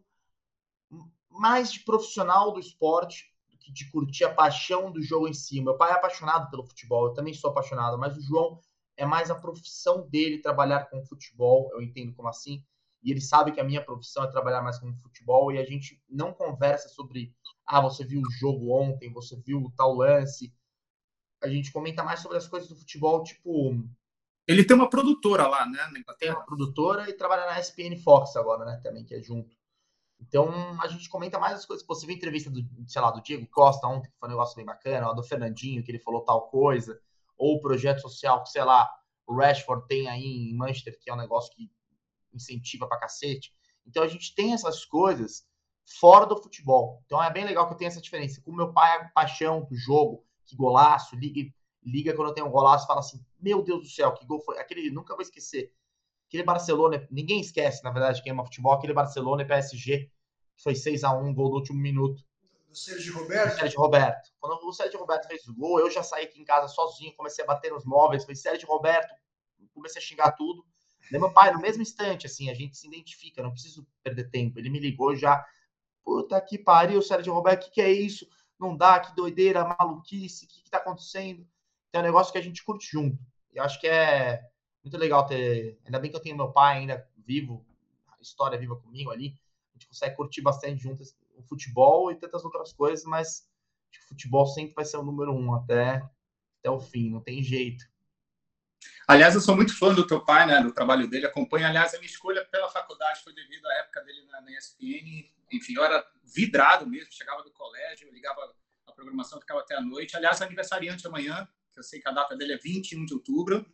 mais de profissional do esporte do que de curtir a paixão do jogo em si. Meu pai é apaixonado pelo futebol, eu também sou apaixonado, mas o João é mais a profissão dele trabalhar com futebol, eu entendo como assim, e ele sabe que a minha profissão é trabalhar mais com futebol e a gente não conversa sobre, ah, você viu o jogo ontem, você viu tal lance. A gente comenta mais sobre as coisas do futebol, tipo. Ele tem uma produtora lá, né? Tem uma produtora e trabalha na SPN Fox agora, né? Também, que é junto. Então, a gente comenta mais as coisas. Você viu a entrevista do, sei lá, do Diego Costa ontem, que foi um negócio bem bacana, ou do Fernandinho, que ele falou tal coisa, ou o projeto social que, sei lá, o Rashford tem aí em Manchester, que é um negócio que incentiva pra cacete. Então, a gente tem essas coisas fora do futebol. Então, é bem legal que eu tenha essa diferença. Com meu pai, a paixão do jogo, que golaço, liga, liga quando eu tenho um golaço, fala assim: Meu Deus do céu, que gol foi. Aquele, nunca vou esquecer Aquele Barcelona, ninguém esquece, na verdade, quem ama futebol, aquele Barcelona e PSG, que foi 6 a 1 gol do último minuto. Do Sérgio Roberto? Do Sérgio Roberto. Quando o Sérgio Roberto fez o gol, eu já saí aqui em casa sozinho, comecei a bater nos móveis, foi Sérgio Roberto, comecei a xingar tudo. Meu pai, no mesmo instante, assim, a gente se identifica, não preciso perder tempo. Ele me ligou já, puta que pariu, Sérgio Roberto, o que, que é isso? Não dá, que doideira, maluquice, o que, que tá acontecendo? Tem um negócio que a gente curte junto. E acho que é muito legal ter. Ainda bem que eu tenho meu pai ainda vivo, a história viva comigo ali. A gente consegue curtir bastante juntos o futebol e tantas outras coisas, mas acho que o futebol sempre vai ser o número um até, até o fim, não tem jeito. Aliás, eu sou muito fã do teu pai, né, do trabalho dele, acompanho. Aliás, a minha escolha pela faculdade foi devido à época dele na, na ESPN. Enfim, eu era vidrado mesmo, chegava do colégio, ligava a programação, ficava até a noite. Aliás, aniversariante amanhã, que eu sei que a data dele é 21 de outubro.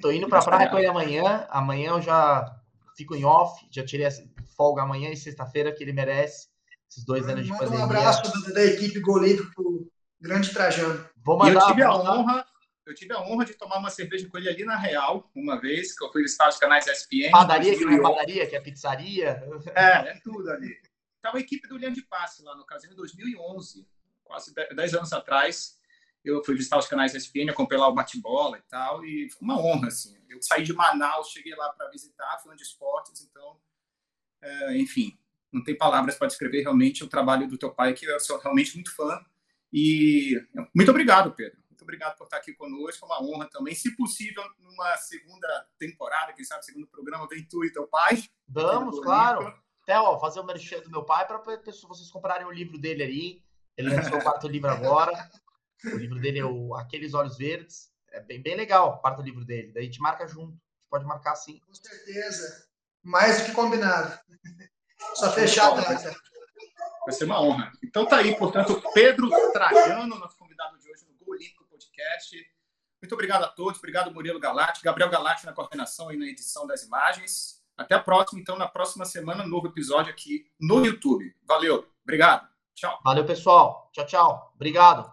Tô indo pra praia com ele amanhã. Amanhã eu já fico em off, já tirei folga amanhã e sexta-feira que ele merece. Esses dois anos de pandemia. Um abraço da, equipe Golírio pro grande Trajano. Vou mandar, e eu tive a honra, eu tive a honra de tomar uma cerveja com ele ali na Real, uma vez, que eu fui visitar os canais ESPN. Padaria, que não é padaria, que é pizzaria. É, é tudo ali. Estava a equipe do Linha de Passe lá no caso em 2011, quase 10 anos atrás eu fui visitar os canais ESPN, acompanhei lá o bate-bola e tal, e foi uma honra, assim. Eu saí de Manaus, cheguei lá para visitar, fã de esportes, então, é, enfim, não tem palavras para descrever realmente o trabalho do teu pai, que eu sou realmente muito fã. E muito obrigado, Pedro. Muito obrigado por estar aqui conosco, é uma honra também. Se possível, numa segunda temporada, quem sabe, segundo programa, vem tu e teu pai. Vamos, claro. Até, ó, fazer o merchan do meu pai para vocês comprarem o livro dele ali. Ele lançou o quarto livro agora. O livro dele é o Aqueles Olhos Verdes. É bem, bem legal, parte do livro dele. Daí a gente marca junto. A gente pode marcar sim. Com certeza. Mais do que combinado. Só fechar a data. Vai ser uma honra. Então tá aí, portanto, Pedro Trajano, nosso convidado de hoje no Gol Olímpico Podcast. Muito obrigado a todos. Obrigado, Murilo Galati, Gabriel Galati na coordenação e na edição das imagens. Até a próxima, então, na próxima semana, novo episódio aqui no YouTube. Valeu, obrigado. Tchau. Valeu, pessoal. Tchau, tchau. Obrigado.